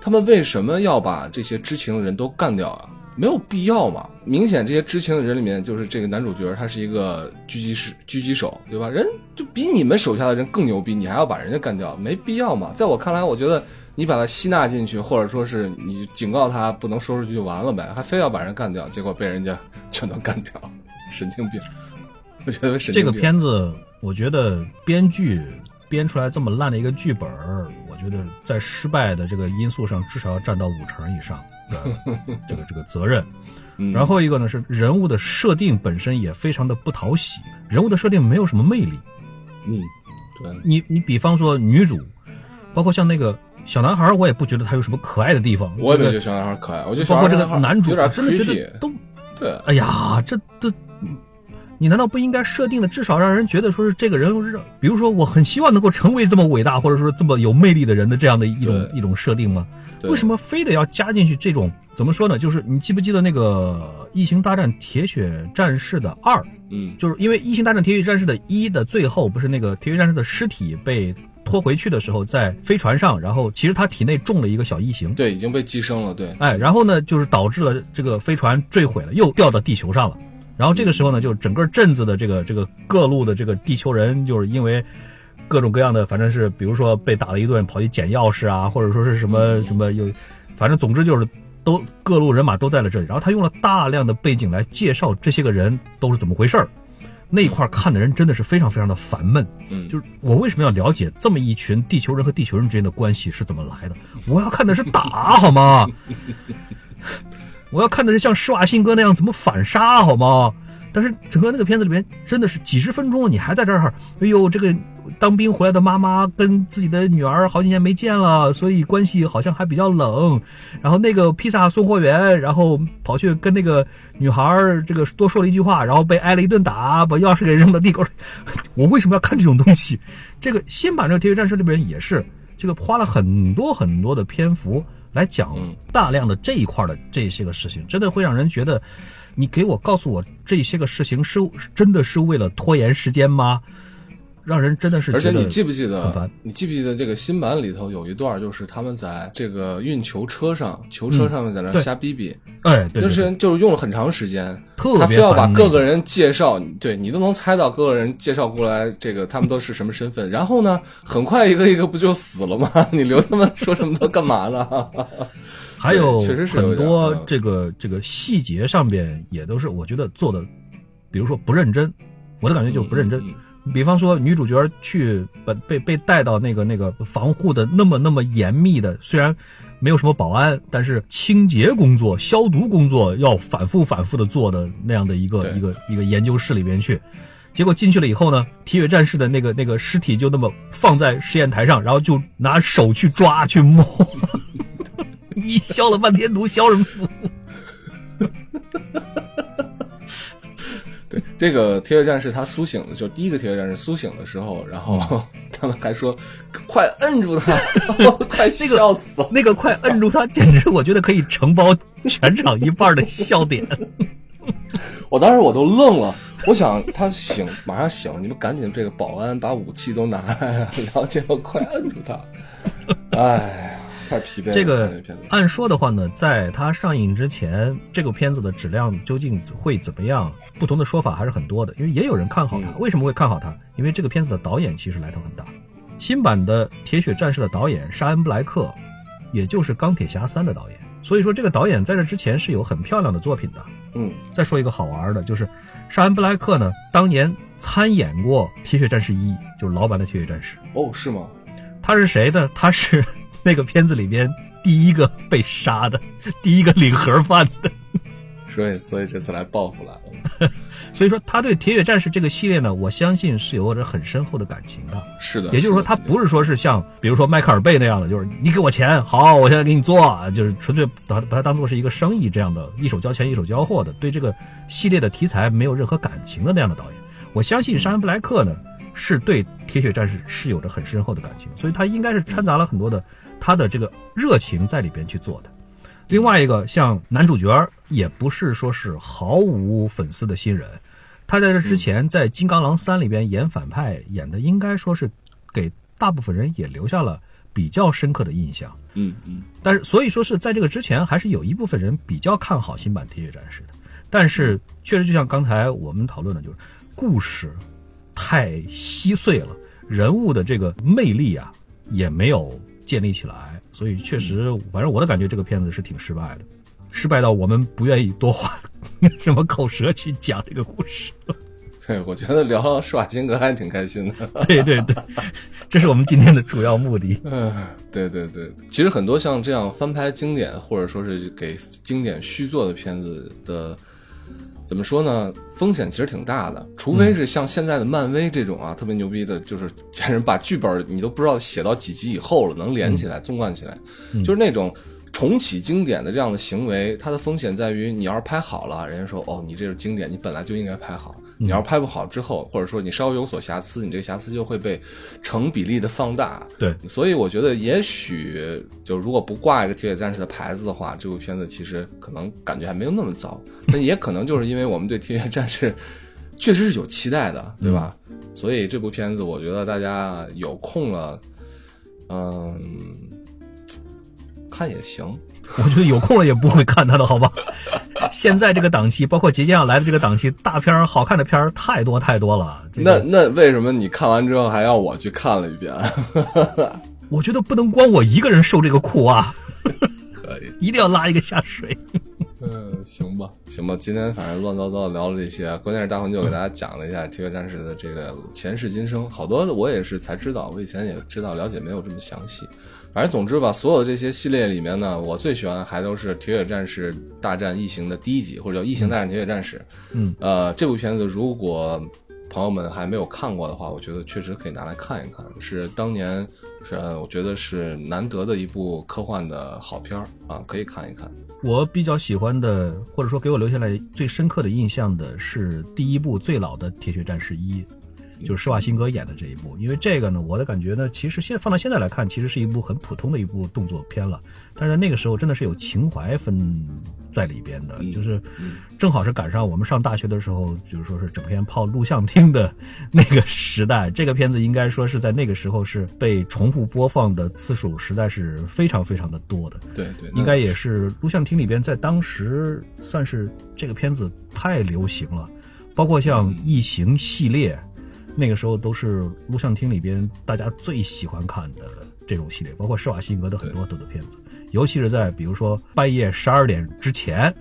他们为什么要把这些知情的人都干掉啊？没有必要嘛！明显这些知情的人里面，就是这个男主角，他是一个狙击手，狙击手，对吧？人就比你们手下的人更牛逼，你还要把人家干掉，没必要嘛！在我看来，我觉得你把他吸纳进去，或者说是你警告他不能说出去就完了呗，还非要把人干掉，结果被人家全都干掉，神经病！我觉得神经病。这个片子，我觉得编剧编出来这么烂的一个剧本，我觉得在失败的这个因素上，至少要占到五成以上的这个这个责任。嗯，然后一个呢是人物的设定本身也非常的不讨喜，人物的设定没有什么魅力。嗯，对，你你比方说女主，包括像那个小男孩，我也不觉得他有什么可爱的地方。我也没觉得小男孩可爱，我觉得小包括这个男主，我真的觉得都，对，哎呀，这这，你难道不应该设定的至少让人觉得说是这个人是，比如说我很希望能够成为这么伟大或者说这么有魅力的人的这样的一种一种设定吗？为什么非得要加进去这种怎么说呢？就是你记不记得那个《异形大战铁血战士》的二？嗯就是因为《异形大战铁血战士》的一的最后不是那个铁血战士的尸体被拖回去的时候，在飞船上，然后其实他体内中了一个小异形，对，已经被寄生了，对，哎，然后呢，就是导致了这个飞船坠毁了，又掉到地球上了。然后这个时候呢，就整个镇子的这个这个各路的这个地球人，就是因为各种各样的，反正是比如说被打了一顿，跑去捡钥匙啊，或者说是什么什么有，反正总之就是都各路人马都在了这里。然后他用了大量的背景来介绍这些个人都是怎么回事儿。那一块看的人真的是非常非常的烦闷，嗯，就是我为什么要了解这么一群地球人和地球人之间的关系是怎么来的？我要看的是打好吗？*laughs* 我要看的是像施瓦辛格那样怎么反杀好吗？但是整个那个片子里面真的是几十分钟了，你还在这儿，哎呦，这个当兵回来的妈妈跟自己的女儿好几年没见了，所以关系好像还比较冷。然后那个披萨送货员，然后跑去跟那个女孩这个多说了一句话，然后被挨了一顿打，把钥匙给扔到地沟里。*laughs* 我为什么要看这种东西？这个新版这个《铁血战士》里边也是，这个花了很多很多的篇幅来讲嗯大量的这一块的这些个事情，真的会让人觉得，你给我告诉我这些个事情是真的是为了拖延时间吗？让人真的是而且你记不记得？你记不记得这个新版里头有一段，就是他们在这个运球车上，球车上面在那瞎逼逼，哎，对就是就是用了很长时间，特别他非要把各个人介绍，对你都能猜到各个人介绍过来，这个他们都是什么身份。然后呢，很快一个一个不就死了吗？*laughs* 你留他们说这么多干嘛呢？*laughs* 还有确实是有很多这个这个细节上面也都是我觉得做的，比如说不认真，我的感觉就是不认真。嗯嗯比方说女主角去被被被带到那个那个防护的那么那么严密的，虽然没有什么保安，但是清洁工作、消毒工作要反复反复的做的那样的一个一个一个研究室里边去。结果进去了以后呢，铁血战士的那个那个尸体就那么放在实验台上，然后就拿手去抓去摸。*laughs* *laughs* 你消了半天毒，消什么毒？这个铁血战士他苏醒的，就第一个铁血战士苏醒的时候，然后嗯 *laughs* 他们还说快摁住他，然后快那个笑死了。那个快摁住他，简直我觉得可以承包全场一半的笑点。*laughs* 我当时我都愣了，我想他醒，马上醒，你们赶紧这个保安把武器都拿来，然后结果快摁住他。哎呀，太疲惫了。这个按说的话呢，在它上映之前，这个片子的质量究竟会怎么样？不同的说法还是很多的，因为也有人看好它。嗯为什么会看好它？因为这个片子的导演其实来头很大。新版的《铁血战士》的导演沙恩·布莱克，也就是《钢铁侠三》的导演。所以说，这个导演在这之前是有很漂亮的作品的。嗯再说一个好玩的，就是沙恩·布莱克呢，当年参演过《铁血战士一》，就是老版的《铁血战士》。哦，是吗？他是谁呢？他是那个片子里边第一个被杀的，第一个领盒饭的。所以所以这次来报复来了。*laughs* 所以说，他对《铁血战士》这个系列呢，我相信是有着很深厚的感情的。是的，也就是说，他不是说是像比如说迈克尔贝那样的，就是你给我钱，好，我现在给你做，就是纯粹把把它当做是一个生意这样的，一手交钱一手交货的，对这个系列的题材没有任何感情的那样的导演。我相信沙恩·布莱克呢，是对《铁血战士》是有着很深厚的感情，所以他应该是掺杂了很多的他的这个热情在里边去做的。另外一个像男主角也不是说是毫无粉丝的新人，他在这之前在《金刚狼三》里边演反派，演的应该说是给大部分人也留下了比较深刻的印象。嗯嗯但是所以说是在这个之前，还是有一部分人比较看好新版《铁血战士》的。但是确实就像刚才我们讨论的，就是故事太稀碎了，人物的这个魅力啊也没有建立起来，所以确实，反正我的感觉这个片子是挺失败的，失败到我们不愿意多花什么口舌去讲这个故事。*laughs* 对，我觉得聊聊施瓦辛格还挺开心的。*laughs* 对对对，这是我们今天的主要目的。*laughs* 嗯，对对对，其实很多像这样翻拍经典或者说是给经典续作的片子的，怎么说呢？风险其实挺大的，除非是像现在的漫威这种啊，特别牛逼的，就是家人把剧本你都不知道写到几集以后了，能连起来、纵贯起来，就是那种。重启经典的这样的行为，它的风险在于，你要是拍好了，人家说哦，你这是经典，你本来就应该拍好。你要是拍不好之后，或者说你稍微有所瑕疵，你这个瑕疵就会被成比例的放大。对，所以我觉得，也许就如果不挂一个铁血战士的牌子的话，这部片子其实可能感觉还没有那么糟。但也可能就是因为我们对铁血战士确实是有期待的，对吧？所以这部片子，我觉得大家有空了，嗯，看也行。*laughs* 我觉得有空了也不会看他的，好吧？*laughs* 现在这个档期，包括即将要来的这个档期，大片儿、好看的片儿太多太多了。这那个、那为什么你看完之后还要我去看了一遍？*laughs* 我觉得不能光我一个人受这个苦啊，可以。*laughs* 一定要拉一个下水。嗯，行吧，行吧，今天反正乱糟糟的聊了这些，关键是大魂就给大家讲了一下《铁血战士》的这个前世今生，好多的我也是才知道，我以前也知道了解没有这么详细，反正总之吧，所有这些系列里面呢，我最喜欢还都是《铁血战士大战异形》的第一集，或者叫《异形大战铁血战士》。嗯，呃，这部片子如果朋友们还没有看过的话，我觉得确实可以拿来看一看，是当年是呃我觉得是难得的一部科幻的好片儿啊，可以看一看。我比较喜欢的，或者说给我留下来最深刻的印象的是第一部最老的《铁血战士一》，就是施瓦辛格演的这一部。因为这个呢，我的感觉呢，其实现放到现在来看，其实是一部很普通的一部动作片了。但是在那个时候，真的是有情怀分在里边的，就是正好是赶上我们上大学的时候，就是说是整天泡录像厅的那个时代。这个片子应该说是在那个时候是被重复播放的次数实在是非常非常的多的。对对，应该也是录像厅里边，在当时算是这个片子太流行了，包括像《异形》系列，那个时候都是录像厅里边大家最喜欢看的这种系列，包括施瓦辛格的很多很多片子，尤其是在比如说半夜十二点之前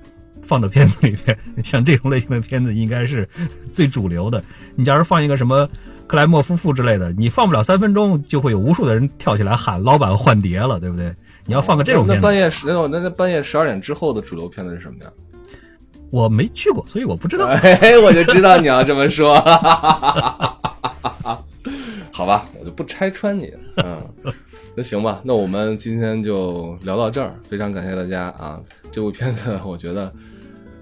放的片子里边，像这种类型的片子应该是最主流的。你假如放一个什么克莱默夫妇之类的，你放不了三分钟，就会有无数的人跳起来喊“老板换碟了”，对不对？你要放个这种那片子，半夜十那那那半夜十二点之后的主流片子是什么呀？我没去过，所以我不知道。*laughs* 哎，我就知道你要这么说。*laughs* 好吧，我就不拆穿你。嗯，*laughs* 那行吧，那我们今天就聊到这儿，非常感谢大家啊！这部片子我觉得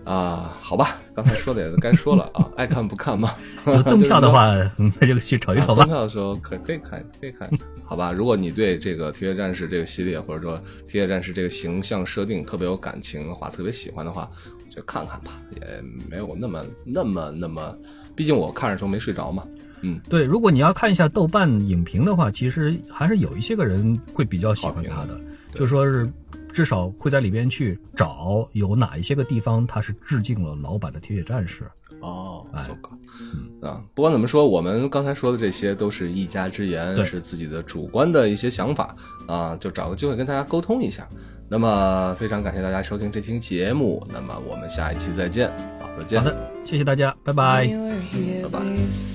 啊，好吧，刚才说的也该说了啊，*laughs* 爱看不看嘛。有赠票的话，嗯 *laughs* 那就去瞅一瞅吧啊赠。票的时候可可以看，可以看，好吧？如果你对这个《铁血战士》这个系列，或者说《铁血战士》这个形象设定特别有感情的话，特别喜欢的话，就看看吧，也没有那么那么那么，毕竟我看的时候没睡着嘛。嗯，对，如果你要看一下豆瓣影评的话，其实还是有一些个人会比较喜欢他的，就说是至少会在里边去找有哪一些个地方他是致敬了老版的铁血战士。哦哎，so good，啊，不管怎么说，我们刚才说的这些都是一家之言，对。是自己的主观的一些想法啊，就找个机会跟大家沟通一下。那么非常感谢大家收听这期节目，那么我们下一期再见，好，再见。好。的，谢谢大家，拜拜。You were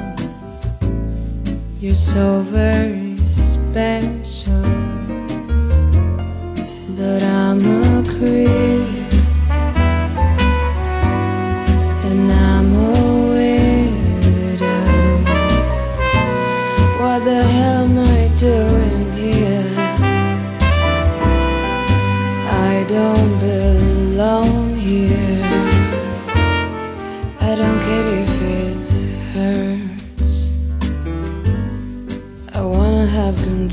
You're so very special. But I'm a creep.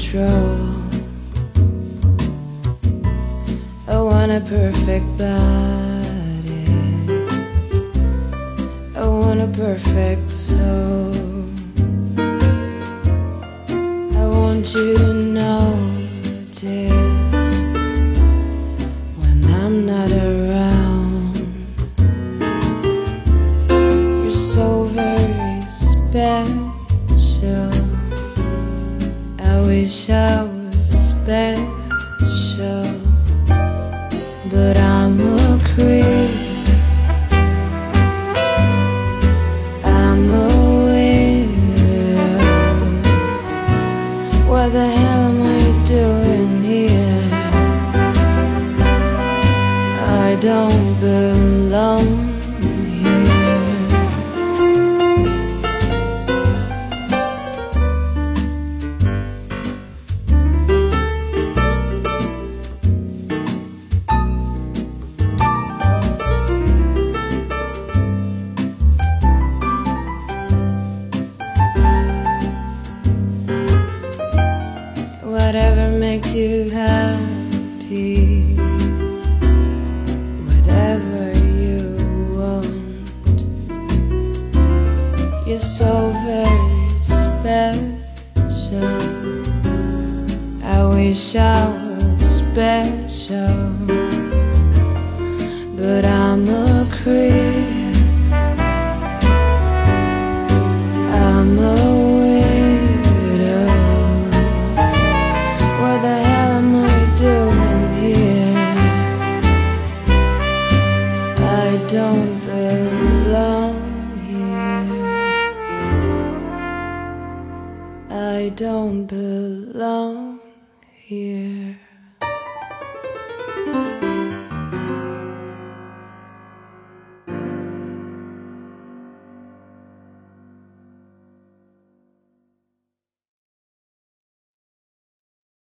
Control. I want a perfect body. I want a perfect soul. I want you to notice